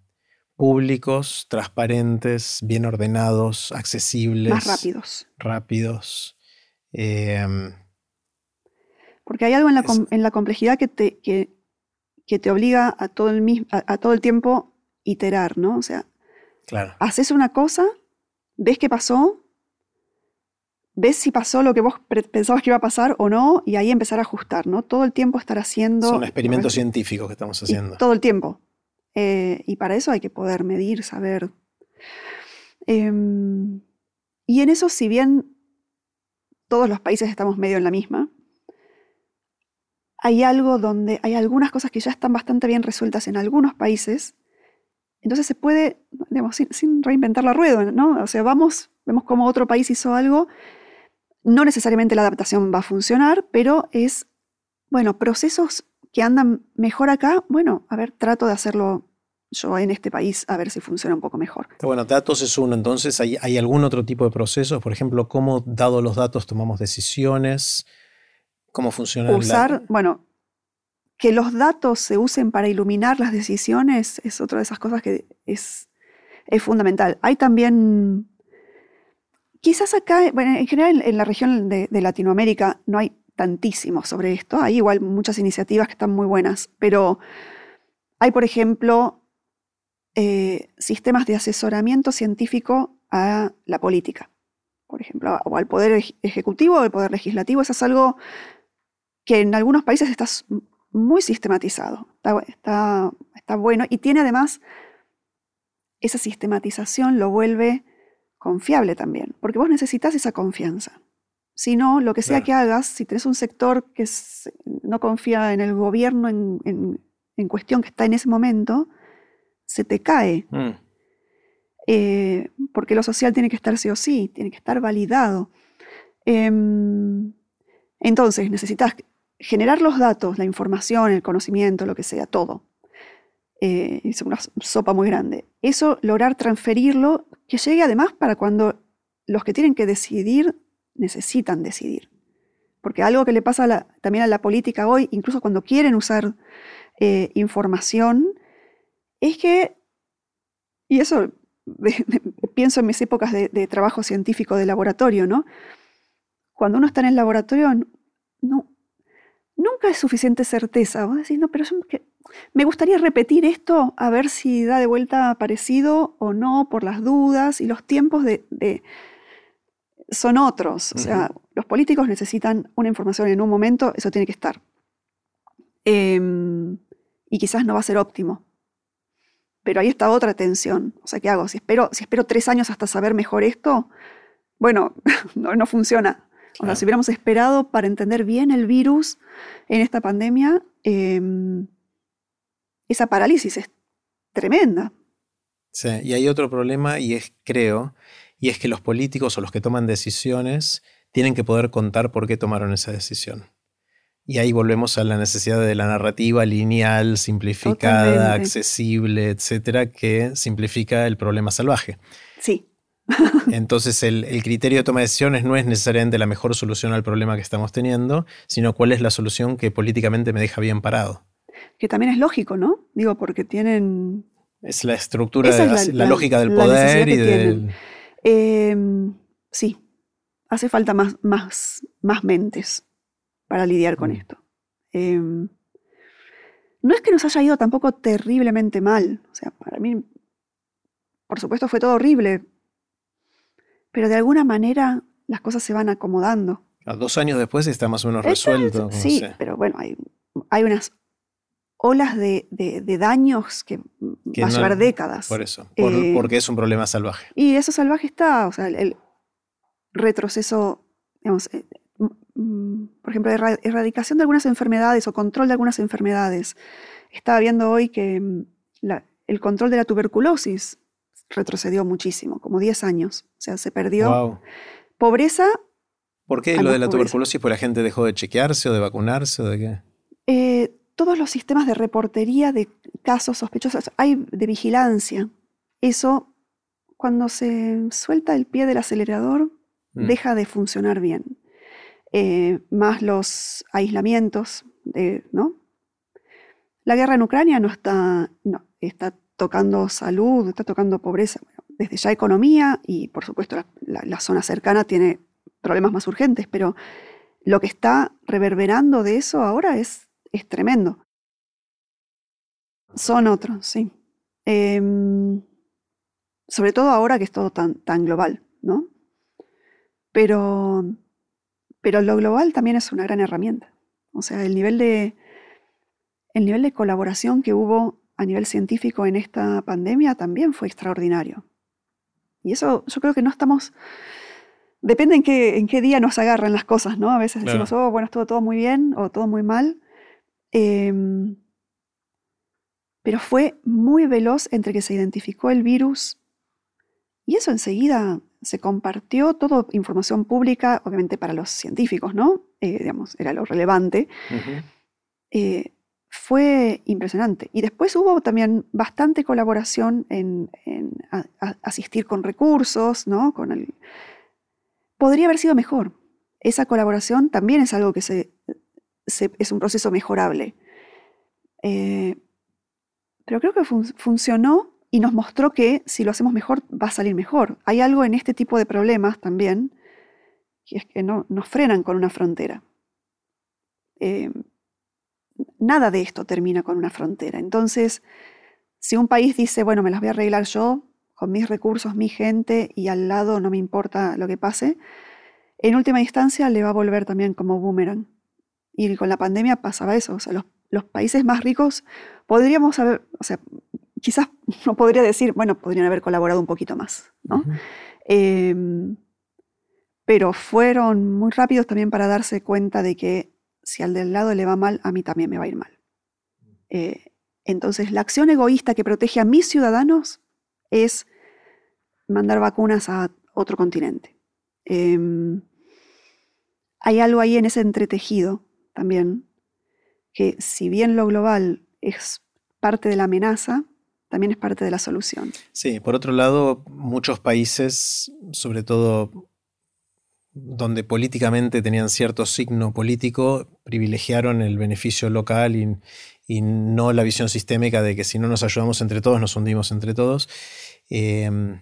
públicos, transparentes, bien ordenados, accesibles. más rápidos. Rápidos. eh, Porque hay algo en la, com- en la complejidad que te, que, que te obliga a todo, el mis- a, a todo el tiempo iterar, ¿no? O sea, claro. haces una cosa, ves qué pasó, ves si pasó lo que vos pensabas que iba a pasar o no, y ahí empezar a ajustar, ¿no? Todo el tiempo estar haciendo... Son experimentos científicos que estamos Y haciendo. todo el tiempo. Eh, y para eso hay que poder medir, saber. Em, y en eso, si bien todos los países estamos medio en la misma, hay algo donde hay algunas cosas que ya están bastante bien resueltas en algunos países. Entonces se puede, digamos, sin, sin reinventar la rueda, ¿no? O sea, vamos, vemos cómo otro país hizo algo. No necesariamente la adaptación va a funcionar, pero es, bueno, procesos que andan mejor acá, bueno, a ver, trato de hacerlo yo en este país, a ver si funciona un poco mejor. Bueno, datos es uno. Entonces, ¿hay, hay algún otro tipo de procesos? Por ejemplo, ¿cómo, dado los datos, tomamos decisiones? ¿Cómo funciona? Usar, bueno, que los datos se usen para iluminar las decisiones es otra de esas cosas que es, es fundamental. Hay también, quizás acá, bueno, en general en la región de, Latinoamérica no hay tantísimo sobre esto. Hay igual muchas iniciativas que están muy buenas, pero hay, por ejemplo, eh, sistemas de asesoramiento científico a la política, por ejemplo, o al poder ejecutivo o al poder legislativo. Eso es algo que en algunos países está muy sistematizado, está, está, bueno y tiene además, esa sistematización lo vuelve confiable también, porque vos necesitas esa confianza. Si no, lo que sea que hagas, si tenés un sector que no confía en el gobierno en, cuestión que está en ese momento, se te cae. Mm. Eh, porque lo social tiene que estar sí o sí, tiene que estar validado. Em, entonces, necesitas generar los datos, la información, el conocimiento, lo que sea, todo. Eh, es una sopa muy grande. Eso, lograr transferirlo, que llegue además para cuando los que tienen que decidir necesitan decidir. Porque algo que le pasa también a la política hoy, incluso cuando quieren usar eh, información, es que, y eso pienso en mis épocas de, de, trabajo científico de laboratorio, ¿no? Cuando uno está en el laboratorio, no, nunca es suficiente certeza. Vos decís, no, pero me gustaría repetir esto a ver si da de vuelta parecido o no por las dudas y los tiempos de, son otros. O sea, los políticos necesitan una información en un momento, eso tiene que estar. Em, y quizás no va a ser óptimo. Pero ahí está otra tensión. O sea, ¿qué hago? Si espero, si espero tres años hasta saber mejor esto, bueno, <laughs> no, no funciona. O sea, si hubiéramos esperado para entender bien el virus en esta pandemia, em, esa parálisis es tremenda. Sí, y hay otro problema y es, creo, y es que los políticos o los que toman decisiones tienen que poder contar por qué tomaron esa decisión. Y ahí volvemos a la necesidad de la narrativa lineal, simplificada, accesible, etcétera, que simplifica el problema salvaje. Sí. Entonces el, criterio de toma de decisiones no es necesariamente la mejor solución al problema que estamos teniendo, sino cuál es la solución que políticamente me deja bien parado. Que también es lógico, ¿no? Digo, porque tienen... Es la estructura, de la, lógica del poder y del... Em, sí, hace falta más, más, más mentes para lidiar con mm. esto. Em, no es que nos haya ido tampoco terriblemente mal. O sea, para mí, por supuesto, fue todo horrible, pero de alguna manera las cosas se van acomodando. A dos años después está más o menos resuelto. sí, pero bueno, hay, hay unas olas de, daños que, va a llevar décadas. Por eso, eh, porque es un problema salvaje. Y eso salvaje está, o sea, el, retroceso, digamos, eh, por ejemplo, erradicación de algunas enfermedades o control de algunas enfermedades. Estaba viendo hoy que mm, el control de la tuberculosis retrocedió muchísimo, como 10 años. O sea, se perdió. Pobreza. ¿Por qué lo de la tuberculosis? ¿Por la gente dejó de chequearse o de vacunarse o de qué? Eh, todos los sistemas de reportería de casos sospechosos, hay de vigilancia. Eso, cuando se suelta el pie del acelerador, mm. deja de funcionar bien. Eh, más los aislamientos, ¿no? La guerra en Ucrania no está, no, está tocando salud, está tocando pobreza, desde ya economía y por supuesto la, zona cercana tiene problemas más urgentes, pero lo que está reverberando de eso ahora es, es tremendo. Son otros, sí. Em, sobre todo ahora que es todo tan, tan global, ¿no? Pero, pero lo global también es una gran herramienta. O sea, el nivel de, el nivel de colaboración que hubo a nivel científico en esta pandemia también fue extraordinario. Y eso yo creo que no estamos... Depende en qué, en qué día nos agarran las cosas, ¿no? A veces decimos, oh, bueno, estuvo todo muy bien o todo muy mal. Em, pero fue muy veloz entre que se identificó el virus y eso enseguida se compartió, toda información pública, obviamente para los científicos, ¿no? Eh, digamos, era lo relevante fue impresionante. Y después hubo también bastante colaboración en, asistir con recursos, ¿no? Con el... Podría haber sido mejor. Esa colaboración también es algo que se, es un proceso mejorable. Eh, pero creo que funcionó y nos mostró que si lo hacemos mejor va a salir mejor. Hay algo en este tipo de problemas también, que es que no, nos frenan con una frontera. Eh, nada de esto termina con una frontera. Entonces, si un país dice, bueno, me las voy a arreglar yo, con mis recursos, mi gente, y al lado no me importa lo que pase, en última instancia le va a volver también como boomerang. Y con la pandemia pasaba eso. O sea, los, países más ricos podríamos haber, o sea, quizás <laughs> no podría decir, bueno, podrían haber colaborado un poquito más, ¿no? Em, pero fueron muy rápidos también para darse cuenta de que si al del lado le va mal, a mí también me va a ir mal. Eh, entonces, la acción egoísta que protege a mis ciudadanos es mandar vacunas a otro continente. Em, hay algo ahí en ese entretejido también, que si bien lo global es parte de la amenaza, también es parte de la solución. Sí, por otro lado, muchos países, sobre todo donde políticamente tenían cierto signo político, privilegiaron el beneficio local y, y, no la visión sistémica de que si no nos ayudamos entre todos, nos hundimos entre todos. Em,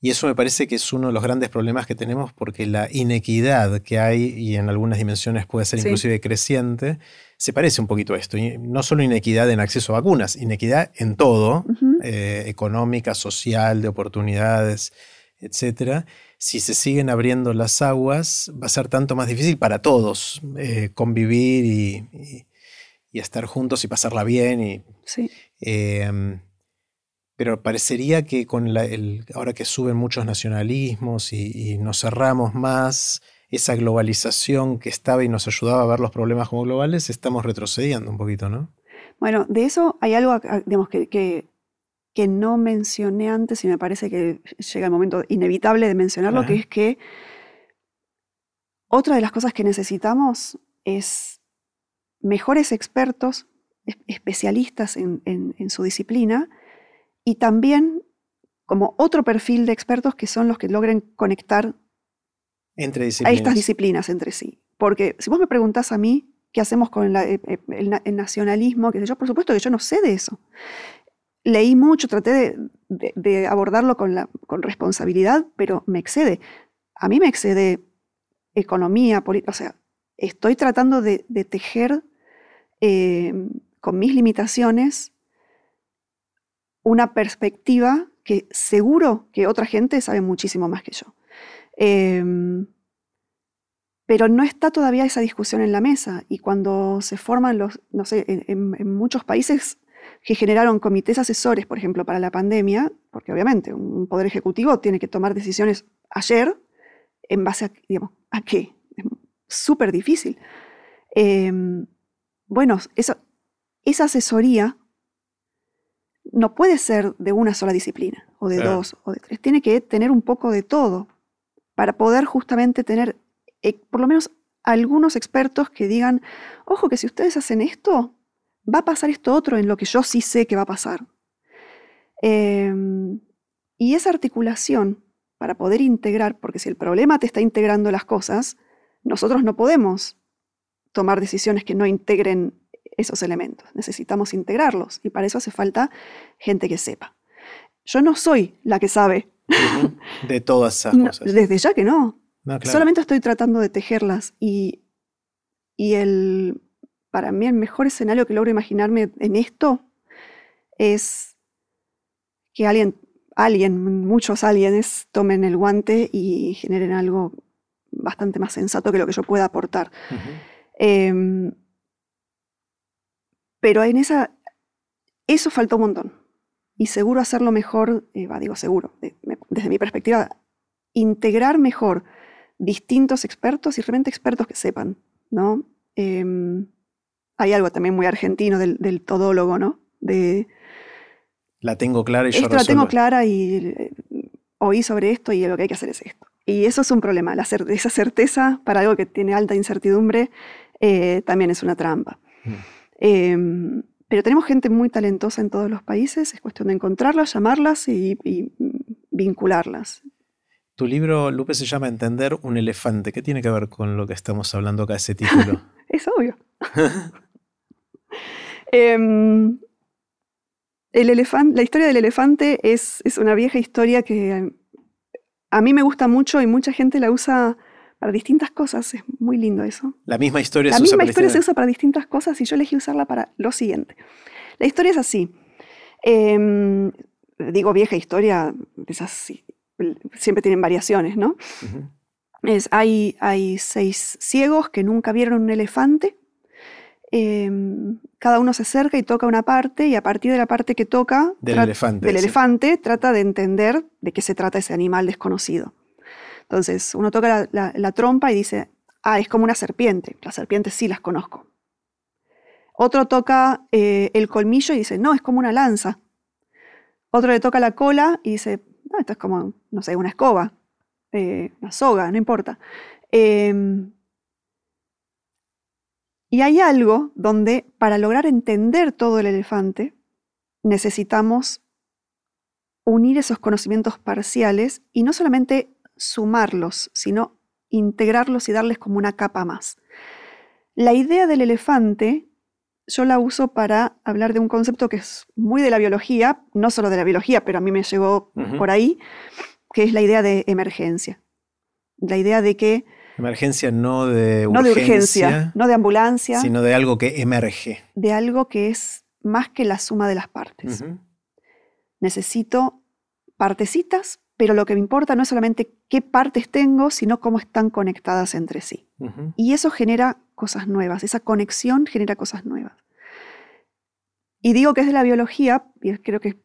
y eso me parece que es uno de los grandes problemas que tenemos porque la inequidad que hay, y en algunas dimensiones puede ser inclusive creciente, se parece un poquito a esto. Y no solo inequidad en acceso a vacunas, inequidad en todo, eh, económica, social, de oportunidades, etc. Si se siguen abriendo las aguas, va a ser tanto más difícil para todos eh, convivir y, estar juntos y pasarla bien. Y, sí. Em, pero parecería que con el, ahora que suben muchos nacionalismos y, nos cerramos más, esa globalización que estaba y nos ayudaba a ver los problemas como globales, estamos retrocediendo un poquito, ¿no? Bueno, de eso hay algo, digamos, que, que, no mencioné antes y me parece que llega el momento inevitable de mencionarlo, que es que otra de las cosas que necesitamos es mejores expertos, especialistas en, en su disciplina, y también como otro perfil de expertos que son los que logren conectar entre a estas disciplinas entre sí. Porque si vos me preguntás a mí qué hacemos con eh, eh, el, nacionalismo, qué sé yo, por supuesto que yo no sé de eso. Leí mucho, traté de, abordarlo con, responsabilidad, pero me excede. A mí me excede economía, política, o sea, estoy tratando de, tejer eh, con mis limitaciones una perspectiva que seguro que otra gente sabe muchísimo más que yo. Em, pero no está todavía esa discusión en la mesa y cuando se forman los, no sé, en, muchos países que generaron comités asesores, por ejemplo, para la pandemia, porque obviamente un poder ejecutivo tiene que tomar decisiones ayer en base a, digamos, ¿a qué? Es súper difícil. Em, bueno, esa asesoría no puede ser de una sola disciplina, o de dos, o de tres. Tiene que tener un poco de todo para poder justamente tener eh, por lo menos algunos expertos que digan, ojo que si ustedes hacen esto, va a pasar esto otro en lo que yo sí sé que va a pasar. Em, y esa articulación para poder integrar, porque si el problema te está integrando las cosas, nosotros no podemos tomar decisiones que no integren esos elementos. Necesitamos integrarlos y para eso hace falta gente que sepa. Yo no soy la que sabe. De todas esas <laughs> cosas. desde ya que no. Solamente estoy tratando de tejerlas y, y el, para mí el mejor escenario que logro imaginarme en esto es que alguien, alguien, muchos aliens tomen el guante y generen algo bastante más sensato que lo que yo pueda aportar. Pero en esa, eso faltó un montón. Y seguro hacerlo mejor, eh, digo seguro, desde mi perspectiva, integrar mejor distintos expertos y realmente expertos que sepan, ¿no? Em, hay algo también muy argentino del, todólogo, ¿no? De, la tengo clara y yo Esto la tengo clara y eh, oí sobre esto y lo que hay que hacer es esto. Y eso es un problema, la esa certeza para algo que tiene alta incertidumbre eh, también es una trampa. Mm. Em, pero tenemos gente muy talentosa en todos los países, es cuestión de encontrarlas, llamarlas y, vincularlas. Tu libro, Lupe, se llama Entender un elefante. ¿Qué tiene que ver con lo que estamos hablando acá, ese título? <laughs> es obvio. <laughs> Em, el elefante, la historia del elefante es, es, una vieja historia que a mí me gusta mucho y mucha gente la usa para distintas cosas. Es muy lindo eso. La misma historia, la misma historia se usa para distintas cosas y yo elegí usarla para lo siguiente. La historia es así. Em, digo vieja historia, esas siempre tienen variaciones, ¿no? es, hay, hay seis ciegos que nunca vieron un elefante. Em, cada uno se acerca y toca una parte y a partir de la parte que toca del, elefante, del elefante trata de entender de qué se trata ese animal desconocido. Entonces uno toca la, trompa y dice, ah, es como una serpiente. Las serpientes sí las conozco. Otro toca eh, el colmillo y dice, no, es como una lanza. Otro le toca la cola y dice, no, esto es como, no sé, una escoba, eh, una soga, no importa. Y hay algo donde para lograr entender todo el elefante necesitamos unir esos conocimientos parciales y no solamente sumarlos, sino integrarlos y darles como una capa más. La idea del elefante yo la uso para hablar de un concepto que es muy de la biología, no solo de la biología, pero a mí me llegó por ahí, que es la idea de emergencia. La idea de que... Emergencia no de urgencia. No de urgencia, no de ambulancia. Sino de algo que emerge. De algo que es más que la suma de las partes. Necesito partecitas, pero lo que me importa no es solamente qué partes tengo, sino cómo están conectadas entre sí. Y eso genera cosas nuevas, esa conexión genera cosas nuevas. Y digo que es de la biología, y creo que,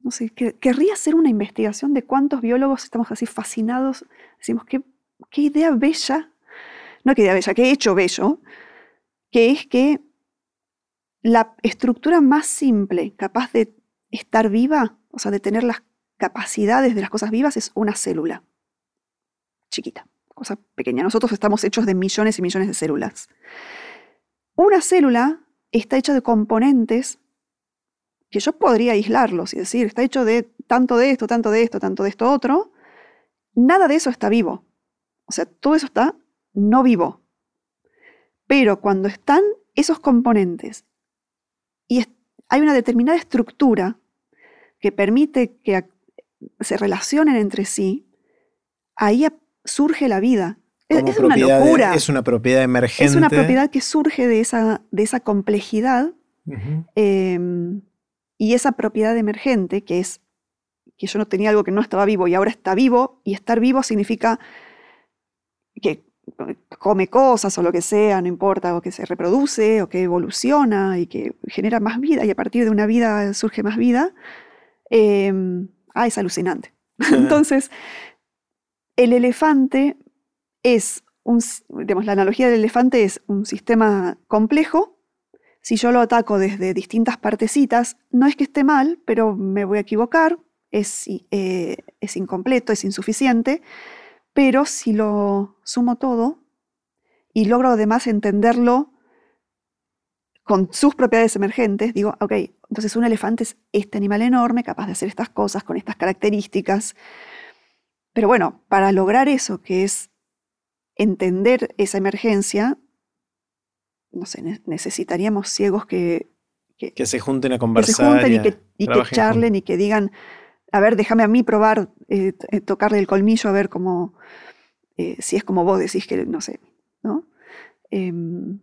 no sé, querría hacer una investigación de cuántos biólogos estamos así fascinados, decimos, qué, qué idea bella, no qué idea bella, qué hecho bello, que es que la estructura más simple, capaz de estar viva, o sea, de tener las capacidades de las cosas vivas, es una célula chiquita cosa pequeña. Nosotros estamos hechos de millones y millones de células. Una célula está hecha de componentes que yo podría aislarlos y decir, está hecho de tanto de esto, tanto de esto, tanto de esto otro. Nada de eso está vivo. O sea, todo eso está no vivo. Pero cuando están esos componentes y hay una determinada estructura que permite que se relacionen entre sí, ahí surge la vida. es una locura. Es una propiedad emergente. Es una propiedad que surge de esa, de esa complejidad em, y esa propiedad emergente que es que yo no tenía algo que no estaba vivo y ahora está vivo y estar vivo significa come cosas o lo que sea, no importa, o que se reproduce o que evoluciona y que genera más vida y a partir de una vida surge más vida. Em, ah, es alucinante. <laughs> Entonces, el elefante es un, digamos, la analogía del elefante es un sistema complejo. Si yo lo ataco desde distintas partecitas, no es que esté mal, pero me voy a equivocar, es, eh, es incompleto, es insuficiente, pero si lo sumo todo y logro además entenderlo con sus propiedades emergentes, digo, ok, entonces un elefante es este animal enorme, capaz de hacer estas cosas, con estas características, pero bueno, para lograr eso, que es entender esa emergencia, no sé, necesitaríamos ciegos que, que, se junten a conversar. y, que, charlen y que digan, a ver, déjame a mí probar, eh, eh, tocarle el colmillo, a ver cómo, eh, si es como vos decís que, no sé, ¿no? Em,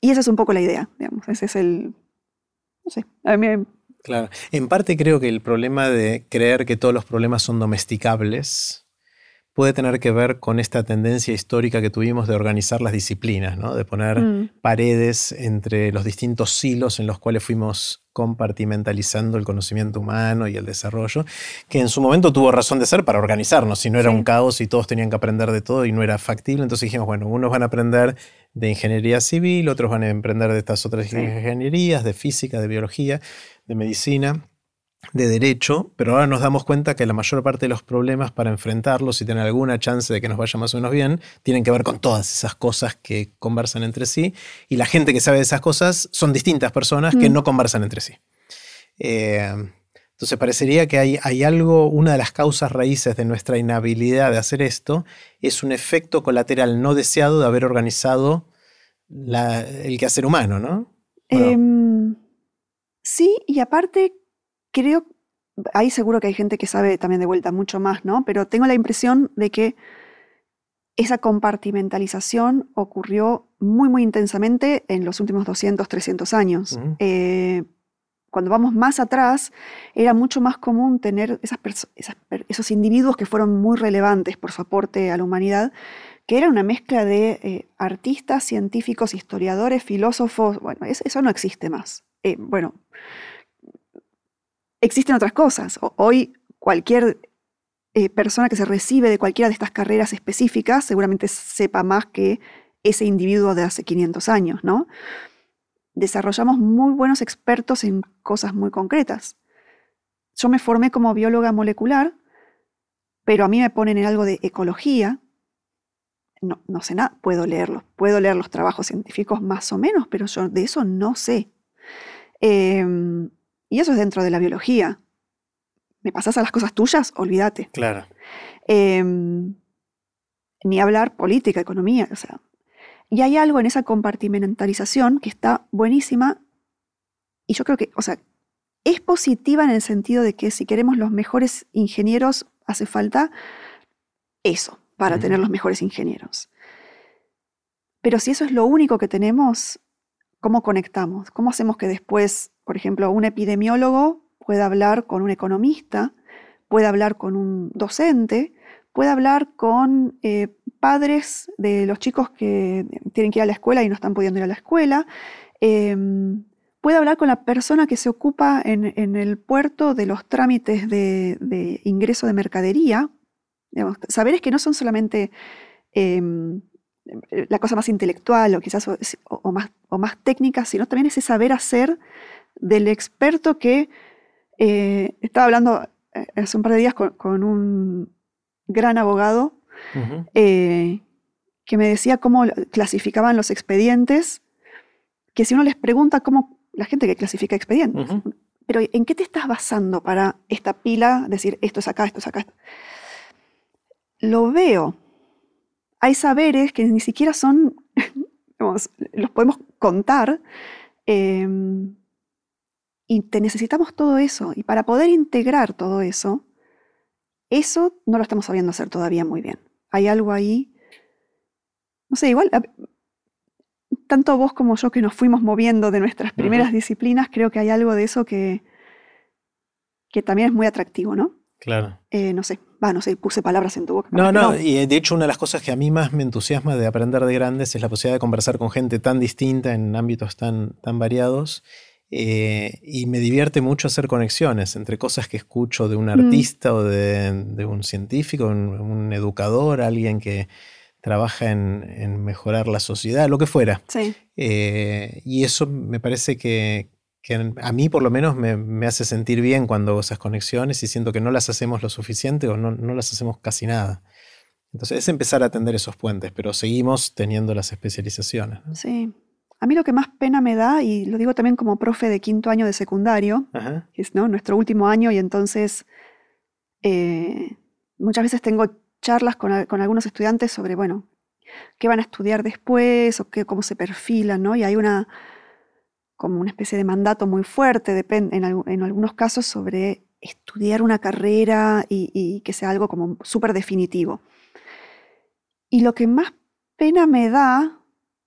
y esa es un poco la idea, digamos, ese es el, no sé, a mí Claro, en parte creo que el problema de creer que todos los problemas son domesticables puede tener que ver con esta tendencia histórica que tuvimos de organizar las disciplinas, ¿no? de poner mm. paredes entre los distintos silos en los cuales fuimos compartimentalizando el conocimiento humano y el desarrollo, que en su momento tuvo razón de ser para organizarnos, si no era un caos y todos tenían que aprender de todo y no era factible, entonces dijimos, bueno, unos van a aprender de ingeniería civil, otros van a aprender de estas otras ingenierías, de física, de biología, de medicina de derecho, pero ahora nos damos cuenta que la mayor parte de los problemas para enfrentarlos y tener alguna chance de que nos vaya más o menos bien, tienen que ver con todas esas cosas que conversan entre sí, y la gente que sabe de esas cosas son distintas personas que mm. no conversan entre sí. Eh, entonces parecería que hay, hay, algo, una de las causas raíces de nuestra inhabilidad de hacer esto es un efecto colateral no deseado de haber organizado el quehacer humano, ¿no? Em, sí, y aparte creo, ahí seguro que hay gente que sabe también de vuelta mucho más, ¿no? Pero tengo la impresión de que esa compartimentalización ocurrió muy, muy intensamente en los últimos 200, 300 años. Eh, cuando vamos más atrás, era mucho más común tener esos individuos que fueron muy relevantes por su aporte a la humanidad, que era una mezcla de eh, artistas, científicos, historiadores, filósofos. Bueno, eso, no existe más. Eh, bueno, existen otras cosas. Hoy cualquier eh, persona que se recibe de cualquiera de estas carreras específicas seguramente sepa más que ese individuo de hace 500 años, ¿no? Desarrollamos muy buenos expertos en cosas muy concretas. Yo me formé como bióloga molecular, pero a mí me ponen en algo de ecología. No, no sé nada, puedo puedo leer los trabajos científicos más o menos, pero yo de eso no sé. Em, y eso es dentro de la biología me pasas a las cosas tuyas, olvídate. Claro. Em, ni hablar política, economía, o sea. Y hay algo en esa compartimentalización que está buenísima y yo creo que, o sea, es positiva en el sentido de que si queremos los mejores ingenieros, hace falta eso para tener los mejores ingenieros. Pero si eso es lo único que tenemos, ¿cómo conectamos? ¿Cómo hacemos que después, por ejemplo, un epidemiólogo puede hablar con un economista, puede hablar con un docente, puede hablar con eh, padres de los chicos que tienen que ir a la escuela y no están pudiendo ir a la escuela, em, puede hablar con la persona que se ocupa en, el puerto de los trámites de, ingreso de mercadería. saberes que no son solamente em, la cosa más intelectual o quizás más, o más técnica, sino también ese saber hacer del experto que eh, estaba hablando eh, hace un par de días con, un gran abogado eh, que me decía cómo clasificaban los expedientes, que si uno les pregunta cómo la gente que clasifica expedientes, pero ¿en qué te estás basando para esta pila decir esto es acá, esto es acá? Lo veo. Hay saberes que ni siquiera son, <laughs> los podemos contar. Y te necesitamos todo eso. Y para poder integrar todo eso, eso no lo estamos sabiendo hacer todavía muy bien. Hay algo ahí, no sé, igual, tanto vos como yo que nos fuimos moviendo de nuestras primeras disciplinas, creo que hay algo de eso que, que también es muy atractivo, ¿no? Claro. Eh, no sé, va, no sé, puse palabras en tu boca. No, no, y eh, de hecho una de las cosas que a mí más me entusiasma de aprender de grandes es la posibilidad de conversar con gente tan distinta en ámbitos tan, tan variados eh, y me divierte mucho hacer conexiones entre cosas que escucho de un mm. artista o de, un científico, un, educador, alguien que trabaja en, mejorar la sociedad, lo que fuera. Eh, y eso me parece que, a mí por lo menos me, hace sentir bien cuando hago esas conexiones y siento que no las hacemos lo suficiente o no, no las hacemos casi nada. Entonces es empezar a atender esos puentes, pero seguimos teniendo las especializaciones. Sí, a mí lo que más pena me da, y lo digo también como profe de quinto año de secundario, es ¿no? nuestro último año y entonces eh, muchas veces tengo charlas con, algunos estudiantes sobre, bueno, qué van a estudiar después o qué, cómo se perfilan, ¿no? Y hay una, como una especie de mandato muy fuerte, en, en algunos casos, sobre estudiar una carrera y, y que sea algo como súper definitivo. Y lo que más pena me da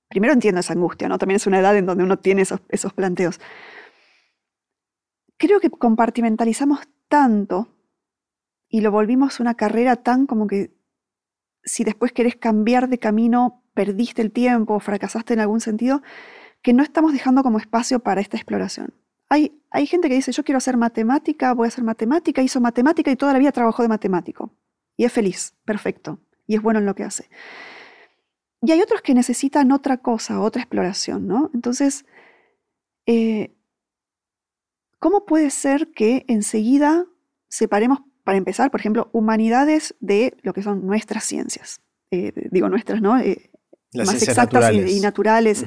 primero entiendo esa angustia, ¿no? También es una edad en donde uno tiene esos, esos planteos. Creo que compartimentalizamos tanto y lo volvimos una carrera tan como que si después querés cambiar de camino, perdiste el tiempo o fracasaste en algún sentido, que no estamos dejando como espacio para esta exploración. Hay, hay gente que dice, yo quiero hacer matemática, voy a hacer matemática, hizo matemática y toda la vida trabajó de matemático. Y es feliz, perfecto, y es bueno en lo que hace. Y hay otros que necesitan otra cosa, otra exploración, ¿no? Entonces, eh, ¿cómo puede ser que enseguida separemos, para empezar, por ejemplo, humanidades de lo que son nuestras ciencias? Eh, digo nuestras, ¿no? Eh, más exactas Y, naturales.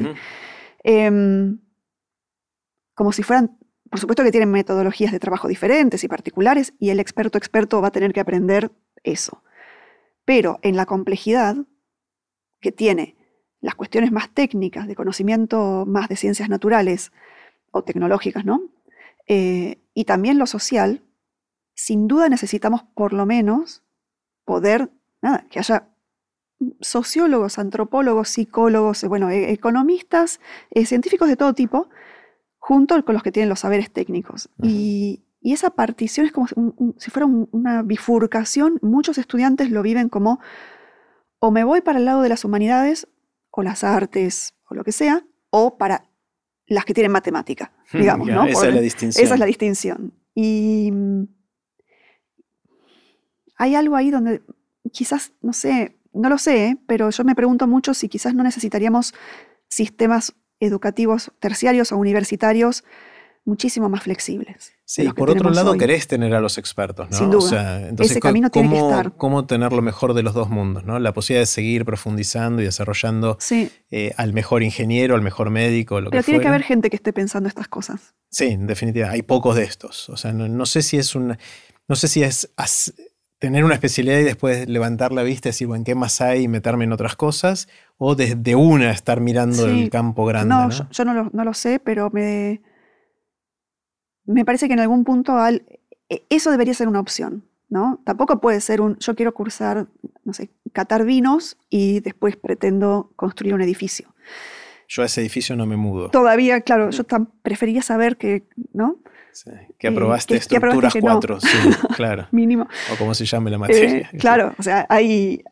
Em, como si fueran, por supuesto que tienen metodologías de trabajo diferentes y particulares, y el experto experto va a tener que aprender eso. Pero en la complejidad, que tiene las cuestiones más técnicas, de conocimiento más de ciencias naturales o tecnológicas, ¿no? Eh, y también lo social, sin duda necesitamos por lo menos poder, nada, que haya sociólogos, antropólogos, psicólogos, eh, bueno, e-, economistas, eh, científicos de todo tipo, junto con los que tienen los saberes técnicos. y, esa partición es como si fuera una bifurcación. Muchos estudiantes lo viven como o me voy para el lado de las humanidades o las artes o lo que sea, o para las que tienen matemática, digamos. ¿no? Esa es la distinción. Esa es la distinción. Y mm, hay algo ahí donde quizás, no sé, no lo sé, ¿eh? pero yo me pregunto mucho si quizás no necesitaríamos sistemas educativos terciarios o universitarios muchísimo más flexibles. Sí, por otro lado querés tener a los expertos, ¿no? Sin duda. entonces, Ese camino ¿cómo, tiene que estar. ¿Cómo tener lo mejor de los dos mundos, ¿no? La posibilidad de seguir profundizando y desarrollando eh, al mejor ingeniero, al mejor médico, lo Pero tiene que haber gente que esté pensando estas cosas. Sí, en definitiva, hay pocos de estos. O sea, no, sé si es un... No sé si es tener una especialidad y después levantar la vista y decir, bueno, ¿qué más hay? y meterme en otras cosas, o desde una estar mirando el campo grande. No, yo, no, lo, no, lo, sé, pero me, me parece que en algún punto al, e, eso debería ser una opción, ¿no? Tampoco puede ser un, yo quiero cursar, no sé, catar vinos y después pretendo construir un edificio. Yo a ese edificio no me mudo. Todavía, claro, yo preferiría saber que, ¿no? Sí, que aprobaste estructuras 4, sí, <laughs> claro. Mínimo. O como se llame la materia. Eh, claro, o sea, hay,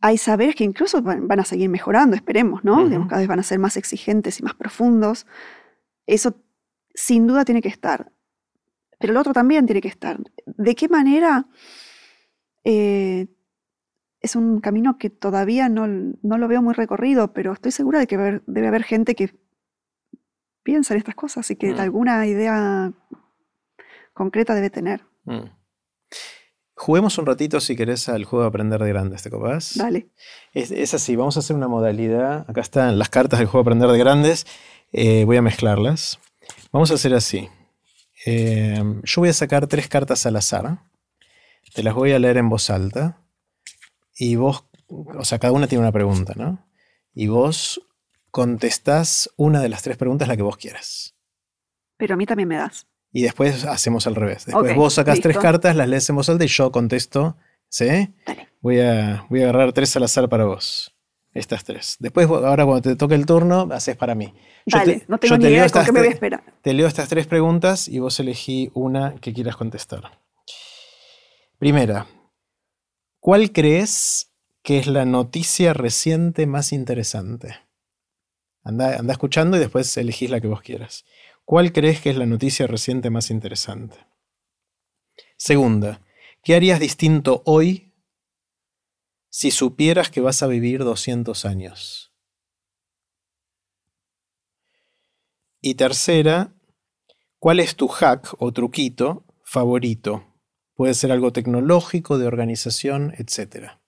hay saberes que incluso van, a seguir mejorando, esperemos, ¿no? cada vez van a ser más exigentes y más profundos. Eso sin duda tiene que estar. Pero el otro también tiene que estar. ¿De qué manera? Eh, es un camino que todavía no, lo veo muy recorrido, pero estoy segura de que debe haber gente que piensa en estas cosas y que mm. alguna idea concreta debe tener. Mm. Juguemos un ratito, si querés, al juego de Aprender de Grandes, ¿te copás? Dale. Es, así, vamos a hacer una modalidad. Acá están las cartas del juego de Aprender de Grandes. Eh, voy a mezclarlas. Vamos a hacer así. Eh, yo voy a sacar tres cartas al azar. Te las voy a leer en voz alta. Y vos, o sea, cada una tiene una pregunta, ¿no? Y vos contestás una de las tres preguntas la que vos quieras. Pero a mí también me das. Y después hacemos al revés. Después vos sacás tres cartas, las lees en voz alta y yo contesto. ¿Sí? Dale. Voy a, voy a agarrar tres al azar para vos. Estas tres. Después, ahora cuando te toque el turno, haces para mí. Dale, no tengo ni idea de con qué me voy a esperar. Te leo estas tres preguntas y vos elegí una que quieras contestar. Primera, ¿cuál crees que es la noticia reciente más interesante? Anda, anda escuchando y después elegís la que vos quieras. ¿Cuál crees que es la noticia reciente más interesante? Segunda, ¿qué harías distinto hoy si supieras que vas a vivir 200 años? Y tercera, ¿cuál es tu hack o truquito favorito? Puede ser algo tecnológico, de organización, etcétera.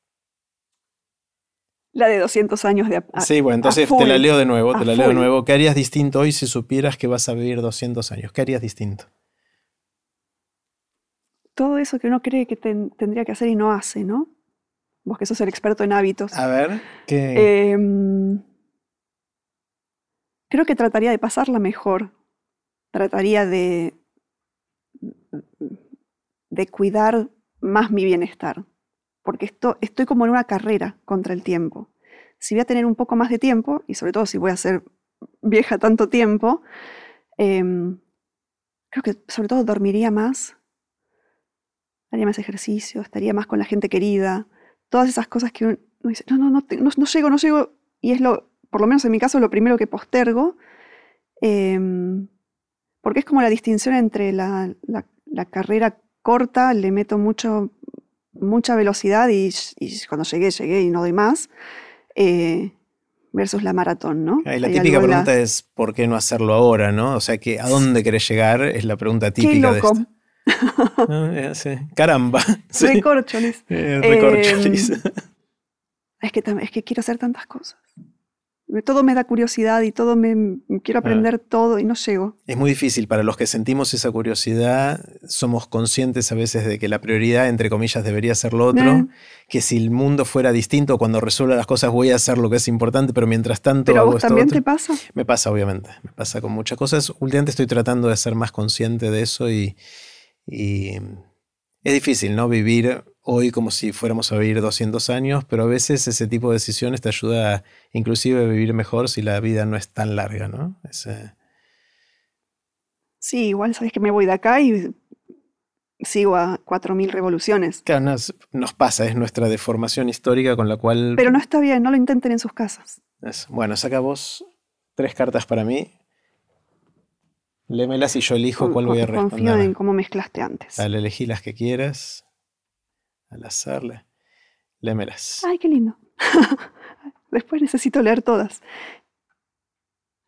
La de 200 años de... sí, bueno, entonces te la leo de nuevo, te la leo de nuevo. ¿Qué harías distinto hoy si supieras que vas a vivir 200 años? ¿Qué harías distinto? Todo eso que uno cree que tendría que hacer y no hace, ¿no? Vos que sos el experto en hábitos. A ver, ¿qué? Em, creo que trataría de pasarla mejor. Trataría de, de cuidar más mi bienestar porque esto, estoy como en una carrera contra el tiempo. Si voy a tener un poco más de tiempo, y sobre todo si voy a ser vieja tanto tiempo, em, creo que sobre todo dormiría más, haría más ejercicio, estaría más con la gente querida, todas esas cosas que uno dice, no, no, no, no, llego, no llego, y es lo, por lo menos en mi caso, lo primero que postergo, em, porque es como la distinción entre la, la carrera corta, le meto mucho mucha velocidad y, cuando llegué, llegué y no doy más, eh, versus la maratón, ¿no? Y la típica pregunta es, ¿por qué no hacerlo ahora, no? O sea, que ¿a dónde querés llegar? Es la pregunta típica de <laughs> esto. Caramba. <laughs> Sí. Recorcholis. Eh, recorcholis. Em, es, que, es que quiero hacer tantas cosas. todo me da curiosidad y todo me quiero aprender todo y no llego. Es muy difícil para los que sentimos esa curiosidad, somos conscientes a veces de que la prioridad, entre comillas, debería ser lo otro, Eh. que si el mundo fuera distinto, cuando resuelva las cosas voy a hacer lo que es importante, pero mientras tanto ¿Pero a hago vos esto también otro. te pasa? Me pasa, obviamente, me pasa con muchas cosas. Últimamente estoy tratando de ser más consciente de eso y, y es difícil, ¿no? Vivir hoy como si fuéramos a vivir 200 años, pero a veces ese tipo de decisiones te ayuda a, inclusive a vivir mejor si la vida no es tan larga, ¿no? Es, eh, Sí, igual sabes que me voy de acá y sigo a 4.000 revoluciones. claro, nos, nos pasa, es nuestra deformación histórica con la cual... Pero no está bien, no lo intenten en sus casas. bueno, saca vos tres cartas para mí. Lémelas y yo elijo cuál voy a con- Confío responder. en cómo mezclaste antes. Dale, elegí las que quieras. Al azar, lé- lémelas. Ay, qué lindo. <laughs> Después necesito leer todas.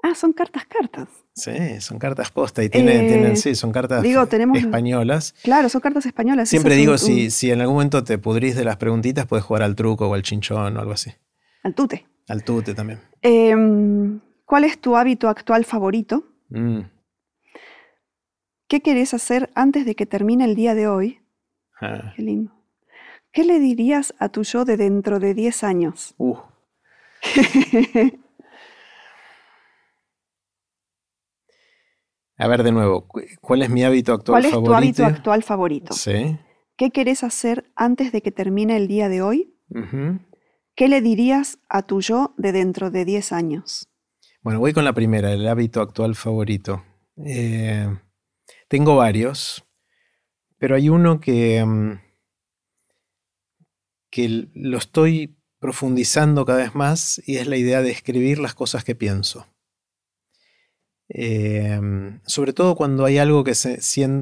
Ah, son cartas, cartas. Sí, son cartas posta y tienen, Eh, tienen- sí, son cartas digo, tenemos- españolas. Claro, son cartas españolas. Siempre digo, un- si, un- si en algún momento te pudrís de las preguntitas, puedes jugar al truco o al chinchón o algo así. Al tute. Al tute también. Em, ¿Cuál es tu hábito actual favorito? Mm, ¿Qué querés hacer antes de que termine el día de hoy? ah, Qué lindo. ¿Qué le dirías a tu yo de dentro de 10 años? uh. <laughs> A ver, de nuevo, cu- ¿cuál es mi hábito actual ¿Cuál es tu favorito? hábito actual favorito? Sí. ¿Qué querés hacer antes de que termine el día de hoy? ¿Qué le dirías a tu yo de dentro de 10 años? Bueno, voy con la primera, el hábito actual favorito. Eh, tengo varios, pero hay uno que, mm, que lo estoy profundizando cada vez más y es la idea de escribir las cosas que pienso. Eh, sobre todo cuando hay algo que,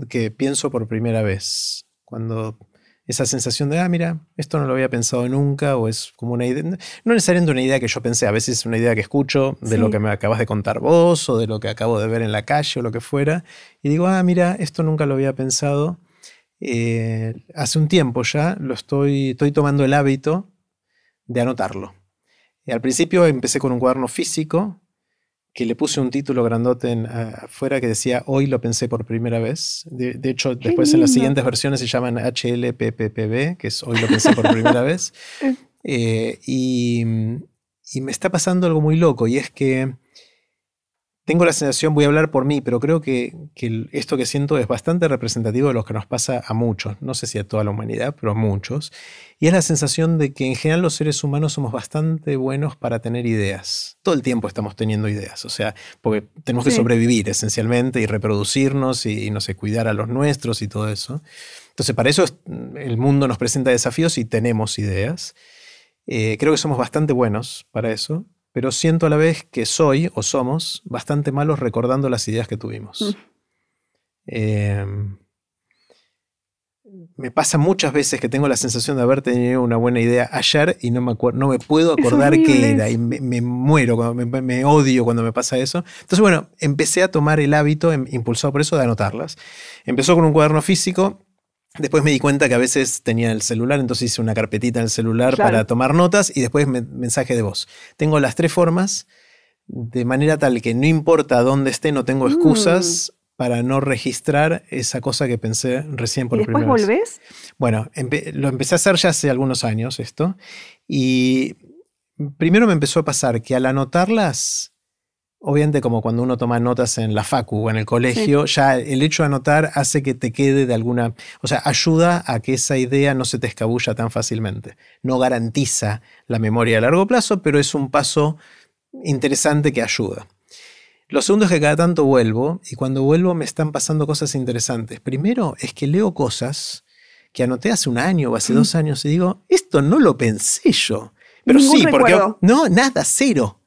que pienso por primera vez. Cuando esa sensación de, ah, mira, esto no lo había pensado nunca, o es como una idea, no necesariamente una idea que yo pensé, a veces es una idea que escucho de lo que me acabas de contar vos, o de lo que acabo de ver en la calle, o lo que fuera, y digo, ah, mira, esto nunca lo había pensado. Eh, hace un tiempo ya lo estoy, estoy tomando el hábito de anotarlo. Y al principio empecé con un cuaderno físico que le puse un título grandote en, afuera que decía hoy lo pensé por primera vez. De, de hecho, Qué después en las siguientes versiones se llaman HLPPPB, que es hoy lo pensé por primera vez. <laughs> Eh. Eh, y, y me está pasando algo muy loco y es que tengo la sensación, voy a hablar por mí, pero creo que, esto que siento es bastante representativo de lo que nos pasa a muchos, no sé si a toda la humanidad, pero a muchos. Y es la sensación de que en general los seres humanos somos bastante buenos para tener ideas. Todo el tiempo estamos teniendo ideas, o sea, porque tenemos que sobrevivir esencialmente y reproducirnos y, y, no sé, cuidar a los nuestros y todo eso. Entonces, para eso es- el mundo nos presenta desafíos y tenemos ideas. Eh, creo que somos bastante buenos para eso, pero siento a la vez que soy o somos bastante malos recordando las ideas que tuvimos. Mm. Eh, me pasa muchas veces que tengo la sensación de haber tenido una buena idea ayer y no me, no me puedo acordar qué era y me muero, cuando me, me odio cuando me pasa eso. Entonces, bueno, empecé a tomar el hábito, em- impulsado por eso, de anotarlas. Empezó con un cuaderno físico. Después me di cuenta que a veces tenía el celular, entonces hice una carpetita en el celular Claro. para tomar notas y después me- mensaje de voz. Tengo las tres formas de manera tal que no importa dónde esté, no tengo Mm. excusas para no registrar esa cosa que pensé recién por ¿Y después primera vez. volvés? Bueno, empe- lo empecé a hacer ya hace algunos años esto. Y primero me empezó a pasar que al anotarlas, obviamente como cuando uno toma notas en la facu o en el colegio, ya el hecho de anotar hace que te quede de alguna, o sea, ayuda a que esa idea no se te escabulla tan fácilmente. No garantiza la memoria a largo plazo, pero es un paso interesante que ayuda. Lo segundo es que cada tanto vuelvo y cuando vuelvo me están pasando cosas interesantes. Primero es que leo cosas que anoté hace un año o hace dos años y digo, esto no lo pensé yo. Pero Ningún sí, porque... No, nada, cero.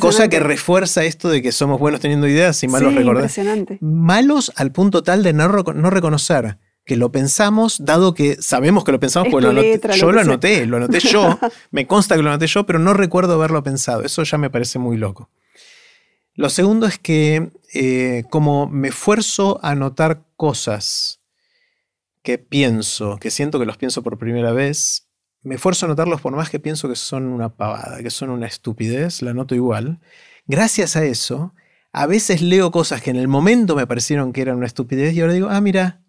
Cosa que refuerza esto de que somos buenos teniendo ideas y malos sí, recordando. impresionante. Malos al punto tal de no, no reconocer que lo pensamos, dado que sabemos que lo pensamos, Es porque lo tu anoté- letra, lo yo lo anoté, lo anoté yo, <laughs> me consta que lo anoté yo, pero no recuerdo haberlo pensado. Eso ya me parece muy loco. Lo segundo es que eh, como me esfuerzo a anotar cosas que pienso, que siento que los pienso por primera vez, me esfuerzo a notarlos por más que pienso que son una pavada, que son una estupidez, la noto igual. Gracias a eso, a veces leo cosas que en el momento me parecieron que eran una estupidez y ahora digo, ah, mira,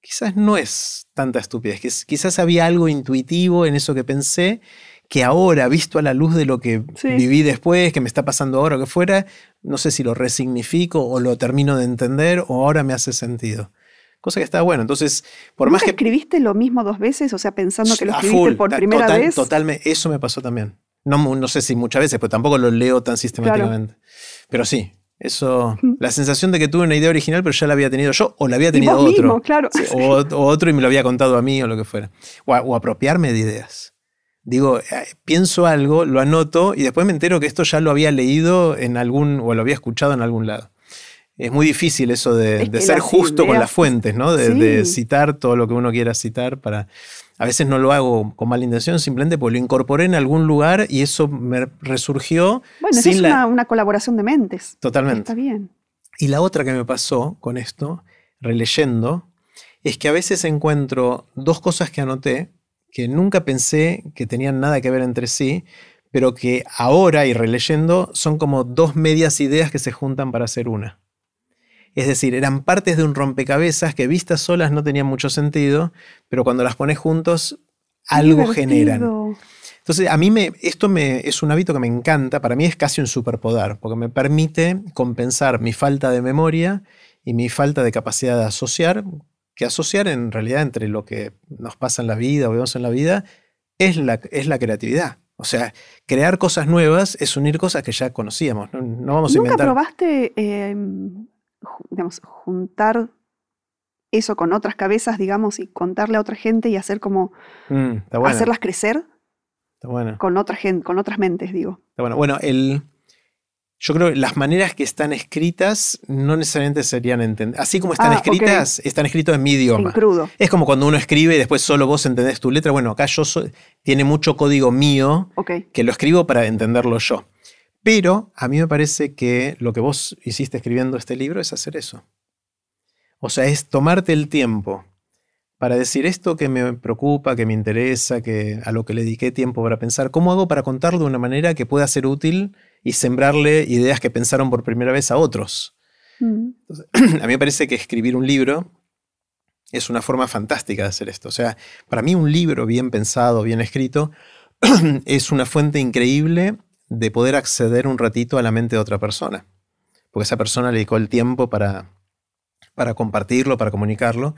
quizás no es tanta estupidez, quizás había algo intuitivo en eso que pensé que ahora, visto a la luz de lo que viví después, que me está pasando ahora o que fuera, no sé si lo resignifico o lo termino de entender o ahora me hace sentido. Cosa que está bueno. Entonces, por más que. escribiste lo mismo dos veces? O sea, pensando que lo escribiste por primera vez. Totalmente, eso me pasó también. No, no sé si muchas veces, pero tampoco lo leo tan sistemáticamente. Pero sí, eso, la sensación de que tuve una idea original, pero ya la había tenido yo, o la había tenido otro. claro. o, otro y me lo había contado a mí, o lo que fuera. o apropiarme de ideas. Digo, eh, pienso algo, lo anoto y después me entero que esto ya lo había leído en algún, o lo había escuchado en algún lado. Es muy difícil eso de, ser justo con las fuentes, ¿no? De, citar todo lo que uno quiera citar para... A veces no lo hago con mala intención, simplemente porque lo incorporé en algún lugar y eso me resurgió. Bueno, es una, una, colaboración de mentes. Totalmente. Está bien. Y la otra que me pasó con esto, releyendo, es que a veces encuentro dos cosas que anoté que nunca pensé que tenían nada que ver entre sí, pero que ahora y releyendo son como dos medias ideas que se juntan para hacer una. Es decir, eran partes de un rompecabezas que vistas solas no tenían mucho sentido, pero cuando las pones juntos algo generan. Entonces, a mí me, esto me, es un hábito que me encanta, para mí es casi un superpoder, porque me permite compensar mi falta de memoria y mi falta de capacidad de asociar que asociar en realidad entre lo que nos pasa en la vida o vemos en la vida es la, es la creatividad. O sea, crear cosas nuevas es unir cosas que ya conocíamos. No, vamos a ¿Nunca probaste, em, digamos, juntar eso con otras cabezas, digamos, y contarle a otra gente y hacer como mm, hacerlas crecer? Está bueno. Con otra gente, con otras mentes, digo. Está bueno. Bueno, el, yo creo que las maneras que están escritas no necesariamente serían entendidas. Así como están ah, escritas, están escritos en mi idioma. En crudo. Es como cuando uno escribe y después solo vos entendés tu letra. Bueno, acá yo tiene mucho código mío que lo escribo para entenderlo yo. Pero a mí me parece que lo que vos hiciste escribiendo este libro es hacer eso. O sea, es tomarte el tiempo para decir esto que me preocupa, que me interesa, que a lo que le dediqué tiempo para pensar, ¿cómo hago para contarlo de una manera que pueda ser útil y sembrarle ideas que pensaron por primera vez a otros. Mm. <clears throat> a mí me parece que escribir un libro es una forma fantástica de hacer esto. O sea, para mí un libro bien pensado, bien escrito, <clears throat> es una fuente increíble de poder acceder un ratito a la mente de otra persona. Porque esa persona le dedicó el tiempo para, para compartirlo, para comunicarlo.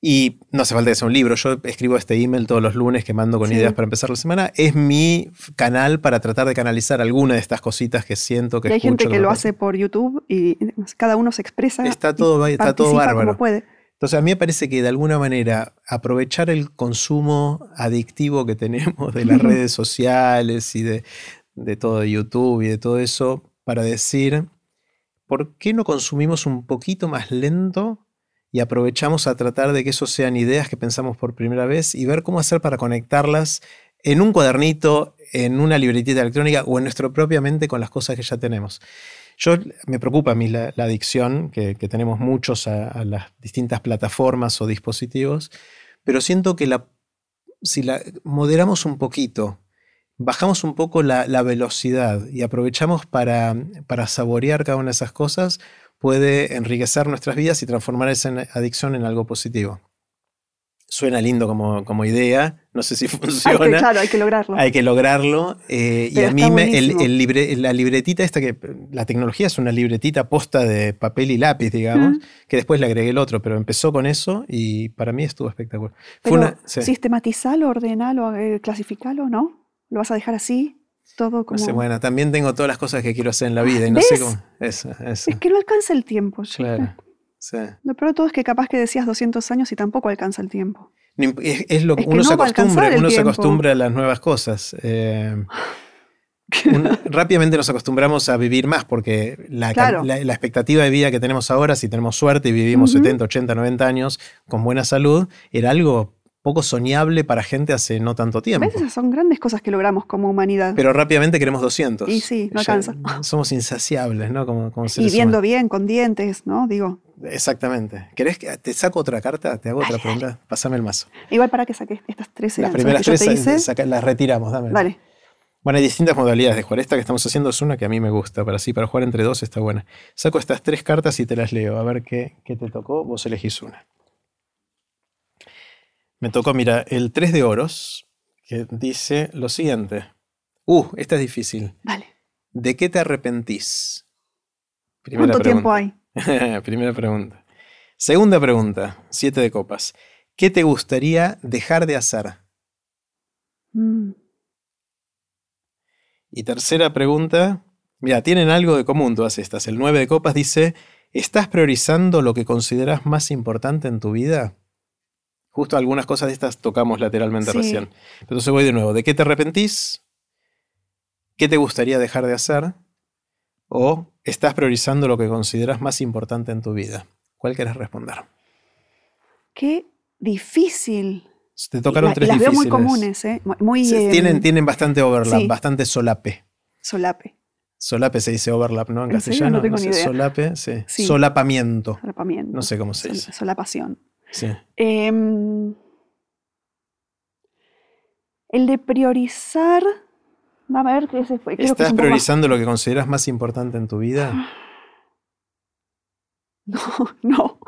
Y no hace falta que sea un libro. Yo escribo este email todos los lunes que mando con ideas para empezar la semana. Es mi canal para tratar de canalizar alguna de estas cositas que siento que y hay gente que lo hace por YouTube y cada uno se expresa. Está todo, está todo bárbaro. puede. Entonces a mí me parece que de alguna manera aprovechar el consumo adictivo que tenemos de las <laughs> redes sociales y de, de todo YouTube y de todo eso para decir, ¿por qué no consumimos un poquito más lento? y aprovechamos a tratar de que eso sean ideas que pensamos por primera vez y ver cómo hacer para conectarlas en un cuadernito, en una libretita electrónica o en nuestro propia mente con las cosas que ya tenemos. Yo me preocupa a mí la, adicción, que, tenemos muchos a, las distintas plataformas o dispositivos, pero siento que la, si la moderamos un poquito, bajamos un poco la, velocidad y aprovechamos para, para saborear cada una de esas cosas, puede enriquecer nuestras vidas y transformar esa adicción en algo positivo. Suena lindo como, como idea, no sé si <laughs> funciona. claro, hay que lograrlo. Hay que lograrlo. Eh, y a mí me, el, la libretita esta, que la tecnología es una libretita posta de papel y lápiz, digamos, que después le agregué el otro, pero empezó con eso y para mí estuvo espectacular. Pero, ¿Sistematizarlo, ordenarlo, eh, clasificarlo, no? ¿Lo vas a dejar así? todo como... bueno, también tengo todas las cosas que quiero hacer en la vida y no sé cómo... Eso, eso. Es que no alcanza el tiempo. Claro, sí. Lo peor de todo es que capaz que decías 200 años y tampoco alcanza el tiempo. Es, lo que uno se acostumbra, uno se acostumbra a las nuevas cosas. Eh, <laughs> rápidamente nos acostumbramos a vivir más porque la, la, expectativa de vida que tenemos ahora, si tenemos suerte y vivimos 70, 80, 90 años con buena salud, era algo poco soñable para gente hace no tanto tiempo. Esas son grandes cosas que logramos como humanidad. Pero rápidamente queremos 200. Y sí, no alcanza. Somos insaciables, ¿no? Como, y viendo bien, con dientes, ¿no? Digo, Exactamente. ¿Querés que te saco otra carta? ¿Te hago otra pregunta? Pásame el mazo. Igual para que saques estas tres Las primeras que yo tres te hice. saca- las retiramos, dame. Vale. Bueno, hay distintas modalidades de jugar. Esta que estamos haciendo es una que a mí me gusta. Para sí, para jugar entre dos está buena. Saco estas tres cartas y te las leo. A ver qué, qué te tocó. Vos elegís una. Me tocó, mira, el 3 de oros, que dice lo siguiente. Uh, esta es difícil. Vale. ¿De qué te arrepentís? ¿Cuánto tiempo hay? <laughs> Primera pregunta. Segunda pregunta, siete de copas. ¿Qué te gustaría dejar de hacer? Mm, Y tercera pregunta, mira, tienen algo de común todas estas. El 9 de copas dice, ¿estás priorizando lo que consideras más importante en tu vida? Justo algunas cosas de estas tocamos lateralmente Sí. recién. Entonces voy de nuevo. ¿De qué te arrepentís? ¿Qué te gustaría dejar de hacer? ¿O estás priorizando lo que consideras más importante en tu vida? ¿Cuál querés responder? Qué difícil. Te tocaron la- tres las veo muy difíciles. comunes, ¿eh? Mu- Muy Sí, em, tienen, tienen bastante overlap, sí. bastante solape. solape. Solape se dice overlap, ¿no? En, castellano. No tengo ni sé, idea. Solape, sí. Sí. Solapamiento. Solapamiento. No sé cómo se Sol- dice. Solapación. Sí. Em, el de priorizar. Va a ver que ese fue. creo que es ¿Estás más- priorizando lo que consideras más importante en tu vida? <sighs> No, no.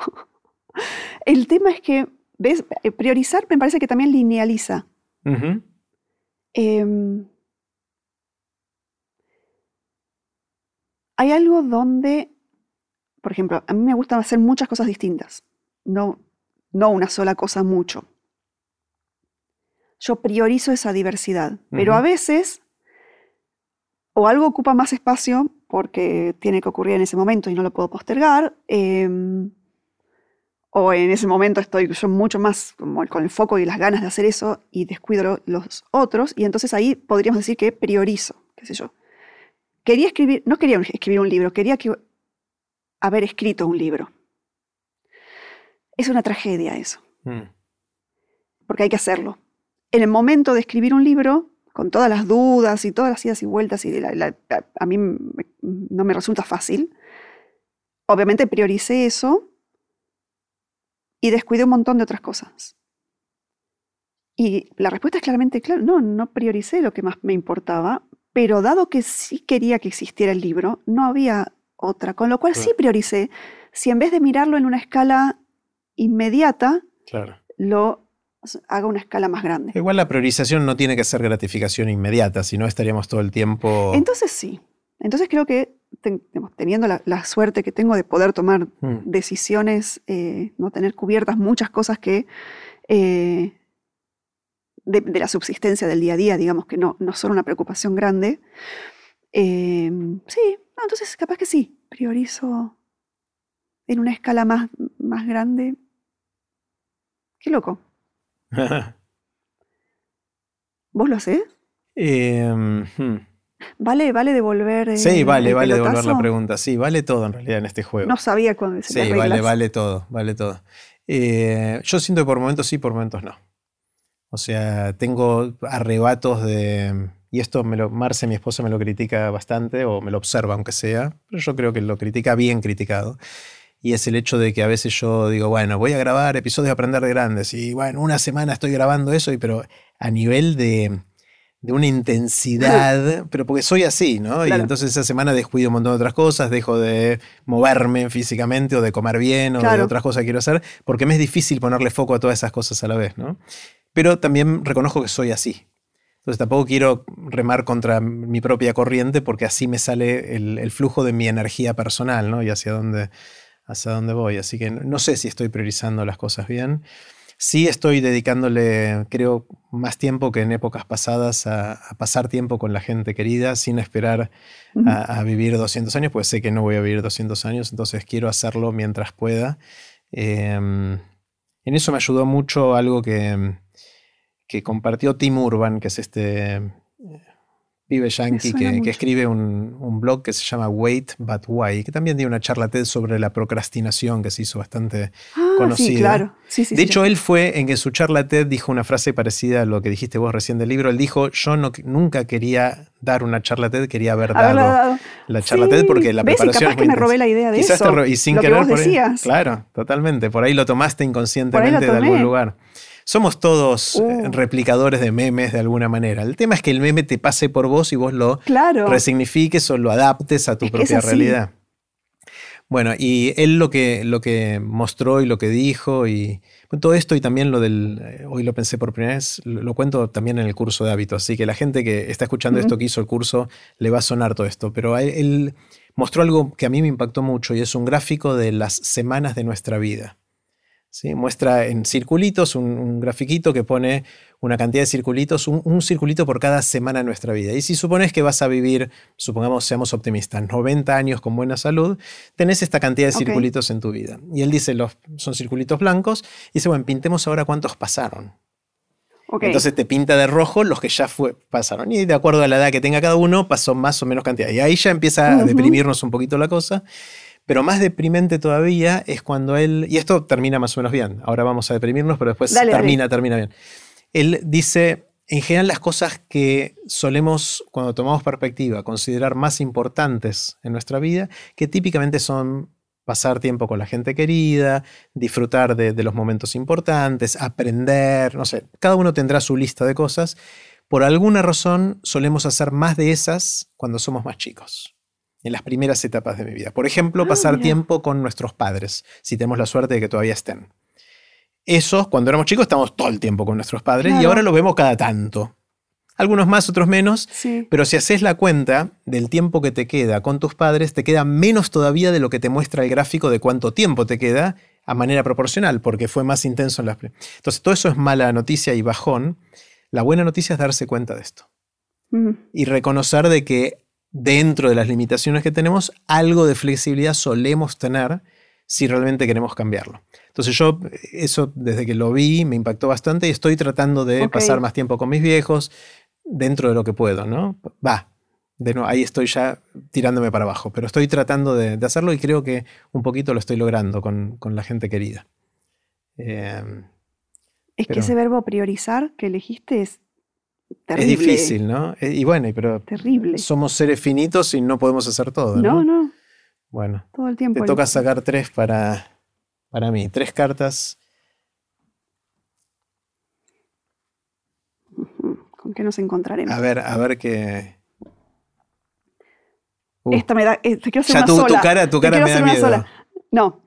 El tema es que, ¿ves? Eh, Priorizar me parece que también linealiza. Em, hay algo donde, por ejemplo, a mí me gusta hacer muchas cosas distintas, no, no una sola cosa mucho. Yo priorizo esa diversidad, pero a veces o algo ocupa más espacio porque tiene que ocurrir en ese momento y no lo puedo postergar, em, o en ese momento estoy yo mucho más como con el foco y las ganas de hacer eso y descuido lo- los otros, y entonces ahí podríamos decir que priorizo, qué sé yo. Quería escribir, no quería escribir un libro, quería que, haber escrito un libro. Es una tragedia eso, Mm. porque hay que hacerlo. En el momento de escribir un libro, con todas las dudas y todas las idas y vueltas, y la- la- la- a mí me- no me resulta fácil, obviamente prioricé eso y descuidé un montón de otras cosas. Y la respuesta es claramente, claro, no, no prioricé lo que más me importaba, pero dado que sí quería que existiera el libro, no había otra, con lo cual sí prioricé. Si en vez de mirarlo en una escala inmediata, Claro. lo haga una escala más grande. Igual la priorización no tiene que ser gratificación inmediata, si no estaríamos todo el tiempo. Entonces sí. Entonces creo que ten- teniendo la, la suerte que tengo de poder tomar Mm. decisiones, eh, no tener cubiertas muchas cosas que eh, de, de la subsistencia del día a día, digamos que no, no son una preocupación grande. eh, sí, no, entonces capaz que sí, priorizo en una escala más, más grande. Qué loco. <laughs> ¿Vos lo hacés? Em, hmm. ¿Vale, vale devolver? Sí, eh, vale, el vale devolver la pregunta. Sí, vale todo en realidad en este juego. No sabía cuándo decir Sí, vale, vale todo, vale todo. Eh, yo siento que por momentos sí, por momentos no. O sea, tengo arrebatos de... Y esto me lo, Marce, mi esposa, me lo critica bastante, o me lo observa aunque sea, pero yo creo que lo critica bien criticado. Y es el hecho de que a veces yo digo, bueno, voy a grabar episodios de Aprender de Grandes, y bueno, una semana estoy grabando eso, y pero a nivel de, de una intensidad, <laughs> pero porque soy así, ¿no? Y entonces esa semana descuido un montón de otras cosas, dejo de moverme físicamente o de comer bien o de otras cosas que quiero hacer, porque me es difícil ponerle foco a todas esas cosas a la vez, ¿no? Pero también reconozco que soy así. Entonces tampoco quiero remar contra mi propia corriente porque así me sale el, el flujo de mi energía personal, ¿no? Y hacia dónde, hacia dónde voy. Así que no, sé si estoy priorizando las cosas bien. Sí estoy dedicándole, creo, más tiempo que en épocas pasadas a, a pasar tiempo con la gente querida sin esperar a, a vivir 200 años, pues sé que no voy a vivir 200 años, entonces quiero hacerlo mientras pueda. Eh, en eso me ayudó mucho algo que, que compartió Tim Urban, que es este pibe yankee que, escribe un, un blog que se llama Wait But Why, que también tiene una charla TED sobre la procrastinación que se hizo bastante Ah, conocida. sí, claro. Sí, sí, de hecho, él fue en que su charla TED dijo una frase parecida a lo que dijiste vos recién del libro. Él dijo, yo no, nunca quería dar una charla TED, quería haber dado la charla. TED porque la ¿Ves? Y preparación capaz es muy que me robé la idea de Quizás eso. te y sin lo que querer vos por ahí- claro, totalmente. Por ahí lo tomaste inconscientemente de algún lugar. Somos todos eh, Uh. replicadores de memes de alguna manera. El tema es que el meme te pase por vos y vos lo Claro. resignifiques o lo adaptes a tu Es propia realidad. Bueno, y él lo que, lo que mostró y lo que dijo y todo esto y también lo del, eh, hoy lo pensé por primera vez, lo, lo cuento también en el curso de hábitos, así que la gente que está escuchando esto que hizo el curso le va a sonar todo esto, pero él mostró algo que a mí me impactó mucho y es un gráfico de las semanas de nuestra vida. ¿Sí? Muestra en circulitos un, un grafiquito que pone una cantidad de circulitos, un, un circulito por cada semana de nuestra vida. Y si supones que vas a vivir, supongamos, seamos optimistas, 90 años con buena salud, tenés esta cantidad de circulitos en tu vida. Y él dice, los, son circulitos blancos, y dice, bueno, pintemos ahora cuántos pasaron. Ok. Entonces te pinta de rojo los que ya fue, pasaron. Y de acuerdo a la edad que tenga cada uno, pasó más o menos cantidad. Y ahí ya empieza a deprimirnos un poquito la cosa. Pero más deprimente todavía es cuando él, y esto termina más o menos bien, ahora vamos a deprimirnos, pero después Dale, termina, termina bien. Él dice, en general las cosas que solemos, cuando tomamos perspectiva, considerar más importantes en nuestra vida, que típicamente son pasar tiempo con la gente querida, disfrutar de, de los momentos importantes, aprender, no sé, cada uno tendrá su lista de cosas. Por alguna razón solemos hacer más de esas cuando somos más chicos, en las primeras etapas de mi vida. Por ejemplo, Ah, pasar mira. tiempo con nuestros padres, si tenemos la suerte de que todavía estén. Eso, cuando éramos chicos, estamos todo el tiempo con nuestros padres y ahora lo vemos cada tanto. Algunos más, otros menos, sí. pero si haces la cuenta del tiempo que te queda con tus padres, te queda menos todavía de lo que te muestra el gráfico de cuánto tiempo te queda a manera proporcional, porque fue más intenso en las... Entonces, todo eso es mala noticia y bajón. La buena noticia es darse cuenta de esto y reconocer de que dentro de las limitaciones que tenemos, algo de flexibilidad solemos tener si realmente queremos cambiarlo. Entonces yo eso desde que lo vi me impactó bastante y estoy tratando de pasar más tiempo con mis viejos dentro de lo que puedo, ¿no? Va, de nuevo, ahí estoy ya tirándome para abajo, pero estoy tratando de, de hacerlo y creo que un poquito lo estoy logrando con, con la gente querida. Eh, Es Pero- que ese verbo priorizar que elegiste es es difícil, ¿no? Eh, Y bueno, pero Terrible. somos seres finitos y no podemos hacer todo, ¿no? No, no, Bueno, todo el tiempo. te toca sacar tres para, para mí. Tres cartas. ¿Con qué nos encontraremos? A ver, a ver qué. Uh, Esta me da. eh, te quiero hacer ya una tu, tu sola. cara, tu cara me da miedo. sola. No,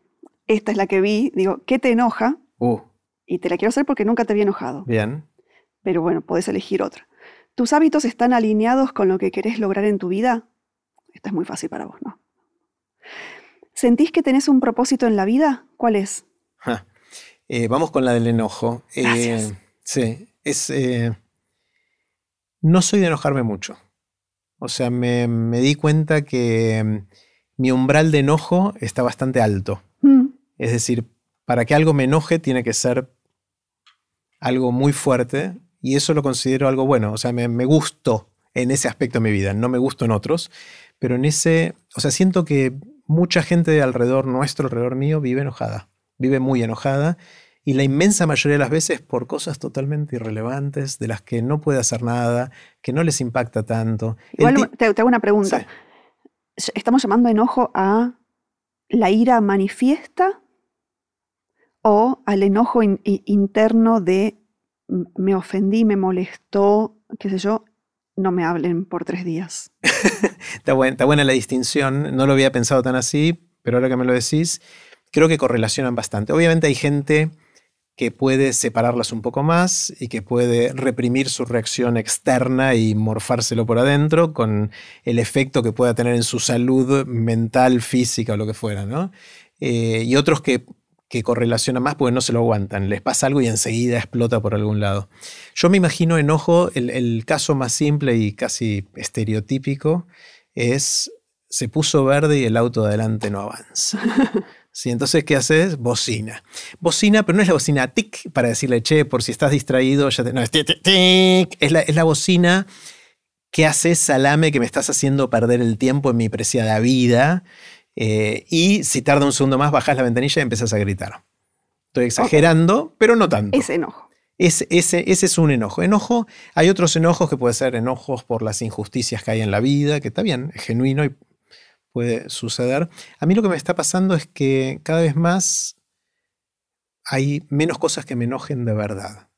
esta es la que vi. Digo, ¿qué te enoja? Uh, Y te la quiero hacer porque nunca te había enojado. bien. Pero bueno, podés elegir otra. ¿Tus hábitos están alineados con lo que querés lograr en tu vida? Esta es muy fácil para vos, ¿no? ¿Sentís que tenés un propósito en la vida? ¿Cuál es? Ja. Eh, vamos con la del enojo. Eh, sí, es. eh, no soy de enojarme mucho. O sea, me, me di cuenta que mm, mi umbral de enojo está bastante alto. Mm, Es decir, para que algo me enoje tiene que ser algo muy fuerte y eso lo considero algo bueno. O sea, me, me gusto en ese aspecto de mi vida, no me gusto en otros, pero en ese, o sea, siento que mucha gente alrededor nuestro, alrededor mío, vive enojada, vive muy enojada y la inmensa mayoría de las veces por cosas totalmente irrelevantes, de las que no puede hacer nada, que no les impacta tanto. Igual te, te hago una pregunta. Sí. ¿Estamos llamando enojo a la ira manifiesta o al enojo in- interno de "M- me ofendí, me molestó, qué sé yo, no me hablen por tres días? <laughs> Está, buen- está buena la distinción, no lo había pensado tan así, pero ahora que me lo decís, creo que correlacionan bastante. Obviamente hay gente que puede separarlas un poco más y que puede reprimir su reacción externa y morfárselo por adentro con el efecto que pueda tener en su salud mental, física o lo que fuera, ¿no? Eh, y otros que, que correlacionan más porque no se lo aguantan, les pasa algo y enseguida explota por algún lado. Yo me imagino enojo, el, el caso más simple y casi estereotípico es se puso verde y el auto de adelante no avanza. <laughs> Sí, entonces, ¿qué haces? Bocina. Bocina, pero no es la bocina tic para decirle, che, por si estás distraído, ya te- no, es tic, tic, tic. Es, la, es la bocina ¿qué haces, salame, que me estás haciendo perder el tiempo en mi preciada vida? Eh, y si tarda un segundo más, bajas la ventanilla y empiezas a gritar. Estoy exagerando, pero no tanto. Ese enojo. Ese, es un enojo. Enojo, hay otros enojos que pueden ser enojos por las injusticias que hay en la vida, que está bien, es genuino y puede suceder. A mí lo que me está pasando es que cada vez más hay menos cosas que me enojen de verdad.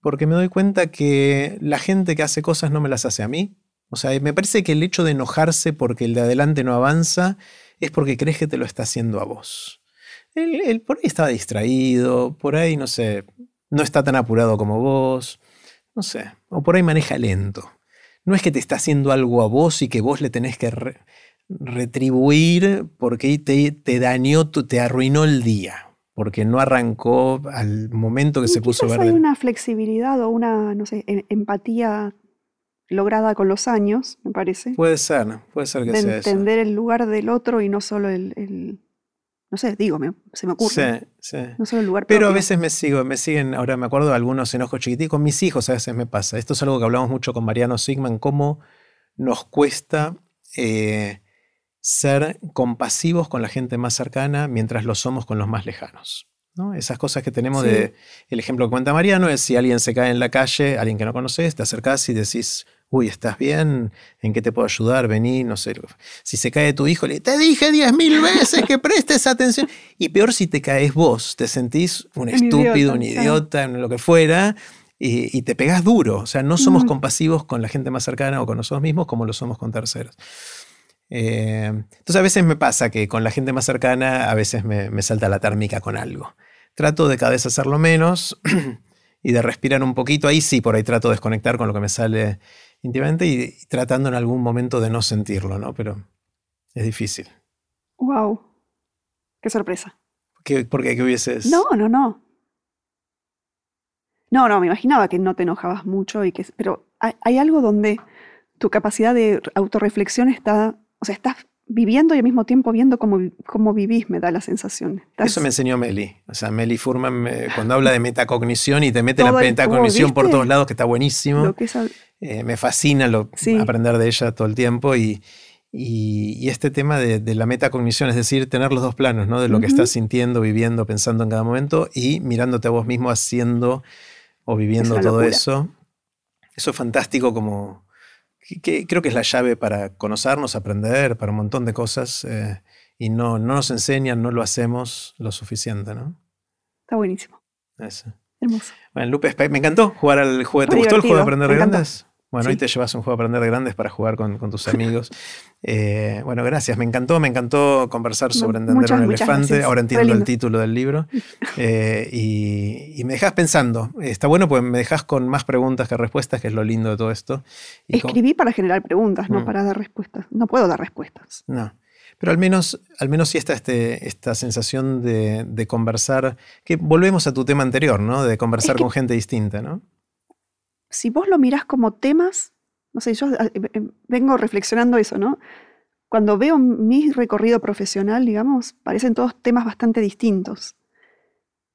Porque me doy cuenta que la gente que hace cosas no me las hace a mí. O sea, me parece que el hecho de enojarse porque el de adelante no avanza es porque crees que te lo está haciendo a vos. Él, por ahí estaba distraído, por ahí, no sé, no está tan apurado como vos, no sé, o por ahí maneja lento. No es que te está haciendo algo a vos y que vos le tenés que retribuir porque te, te dañó, te arruinó el día, porque no arrancó al momento que se puso verde. Hay una flexibilidad o una, no sé, em, empatía lograda con los años, me parece. Puede ser, puede ser que de sea entender el lugar del otro y no solo el, no sé, digo, se me ocurre. Sí, sí. No solo el lugar Pero a veces me sigo, me siguen, ahora me acuerdo de algunos enojos chiquititos, con mis hijos a veces me pasa. Esto es algo que hablamos mucho con Mariano Sigman, cómo nos cuesta eh, ser compasivos con la gente más cercana mientras lo somos con los más lejanos. ¿no? Esas cosas que tenemos de. El ejemplo que cuenta Mariano es si alguien se cae en la calle, alguien que no conoces, te acercás y decís, uy, ¿estás bien? ¿En qué te puedo ayudar? Vení, no sé. Si se cae tu hijo, le te dije diez mil veces que prestes atención. Y peor si te caes vos, te sentís un, estúpido, un idiota, lo que fuera, y, te pegás duro. O sea, no somos mm. compasivos con la gente más cercana o con nosotros mismos como lo somos con terceros. Eh, entonces a veces me pasa que con la gente más cercana a veces me, me salta la térmica con algo. Trato de cada vez hacerlo menos <clears throat> y de respirar un poquito. Ahí sí, por ahí trato de desconectar con lo que me sale íntimamente y, tratando en algún momento de no sentirlo, ¿no? Pero es difícil. ¡Wow! ¡Qué sorpresa! ¿Qué, ¿Por qué? ¿Qué hubieses...? No, no, no. No, no, me imaginaba que no te enojabas mucho y que... Pero hay, hay algo donde tu capacidad de autorreflexión está... O sea, estás viviendo y al mismo tiempo viendo cómo, cómo vivís, me da la sensación. Eso me enseñó Meli. O sea, Meli Furman, cuando habla de metacognición y te mete la metacognición por todos lados, que está buenísimo. Eh, me fascina lo, aprender de ella todo el tiempo y, y, este tema de, la metacognición, es decir, tener los dos planos, ¿no? De lo que estás sintiendo, viviendo, pensando en cada momento y mirándote a vos mismo haciendo o viviendo todo eso. Eso es fantástico como, creo que es la llave para conocernos, aprender, para un montón de cosas, eh, y no, no nos enseñan, no lo hacemos lo suficiente, ¿no? Está buenísimo. Eso. Hermoso. Bueno, Lupe, me encantó jugar al juego. ¿Te gustó el juego de aprender de grandes? Bueno, hoy te llevas un juego de aprender de grandes para jugar con, tus amigos. <laughs> Eh, bueno, gracias. Me encantó, me encantó conversar sobre entender un elefante. Ahora entiendo el título del libro. <laughs> Eh, y, me dejas pensando. Está bueno, pues me dejas con más preguntas que respuestas, que es lo lindo de todo esto. Escribí para generar preguntas, no mm. para dar respuestas. No puedo dar respuestas. No. Pero al menos, al menos sí está este, esta sensación de, conversar, que volvemos a tu tema anterior, ¿no? De conversar con gente distinta, ¿no? Si vos lo mirás como temas, no sé, yo eh, eh, vengo reflexionando eso, ¿no? Cuando veo mi recorrido profesional, digamos, parecen todos temas bastante distintos.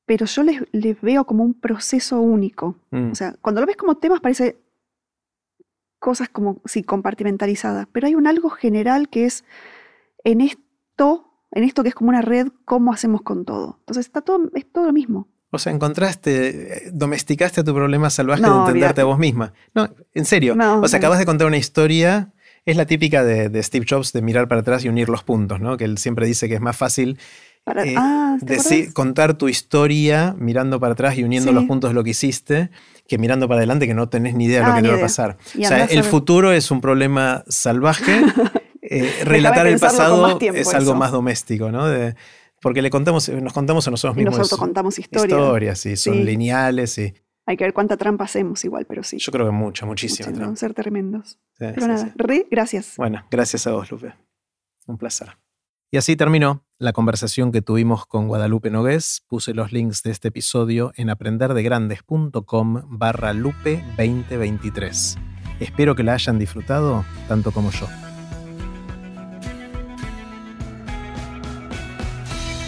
Pero yo les, veo como un proceso único. Mm. O sea, cuando lo ves como temas parece cosas como, sí, compartimentalizadas. Pero hay un algo general que es en esto, en esto que es como una red, ¿cómo hacemos con todo? Entonces está todo, es todo lo mismo. O sea, encontraste, domesticaste a tu problema salvaje de entenderte a vos misma. No, en serio. o sea, acabas de contar una historia. Es la típica de, Steve Jobs de mirar para atrás y unir los puntos, ¿no? Que él siempre dice que es más fácil eh, ah, decir, contar tu historia mirando para atrás y uniendo los puntos de lo que hiciste que mirando para adelante que no tenés ni idea de lo ah, que te va a pasar. o sea, el futuro es un problema salvaje. <laughs> Eh, relatar el pasado es algo más doméstico, ¿no? De, porque le contamos, nos contamos a nosotros mismos. Nos autocontamos historias. Historias, sí, son lineales. y Hay que ver cuánta trampa hacemos igual, pero sí. Yo creo que mucha, muchísima trampa. ser tremendos. pero nada, re, gracias. Bueno, gracias a vos, Lupe. Un placer. Y así terminó la conversación que tuvimos con Guadalupe Nogués. Puse los links de este episodio en aprenderdegrandes.com barra Lupe 2023. Espero que la hayan disfrutado tanto como yo.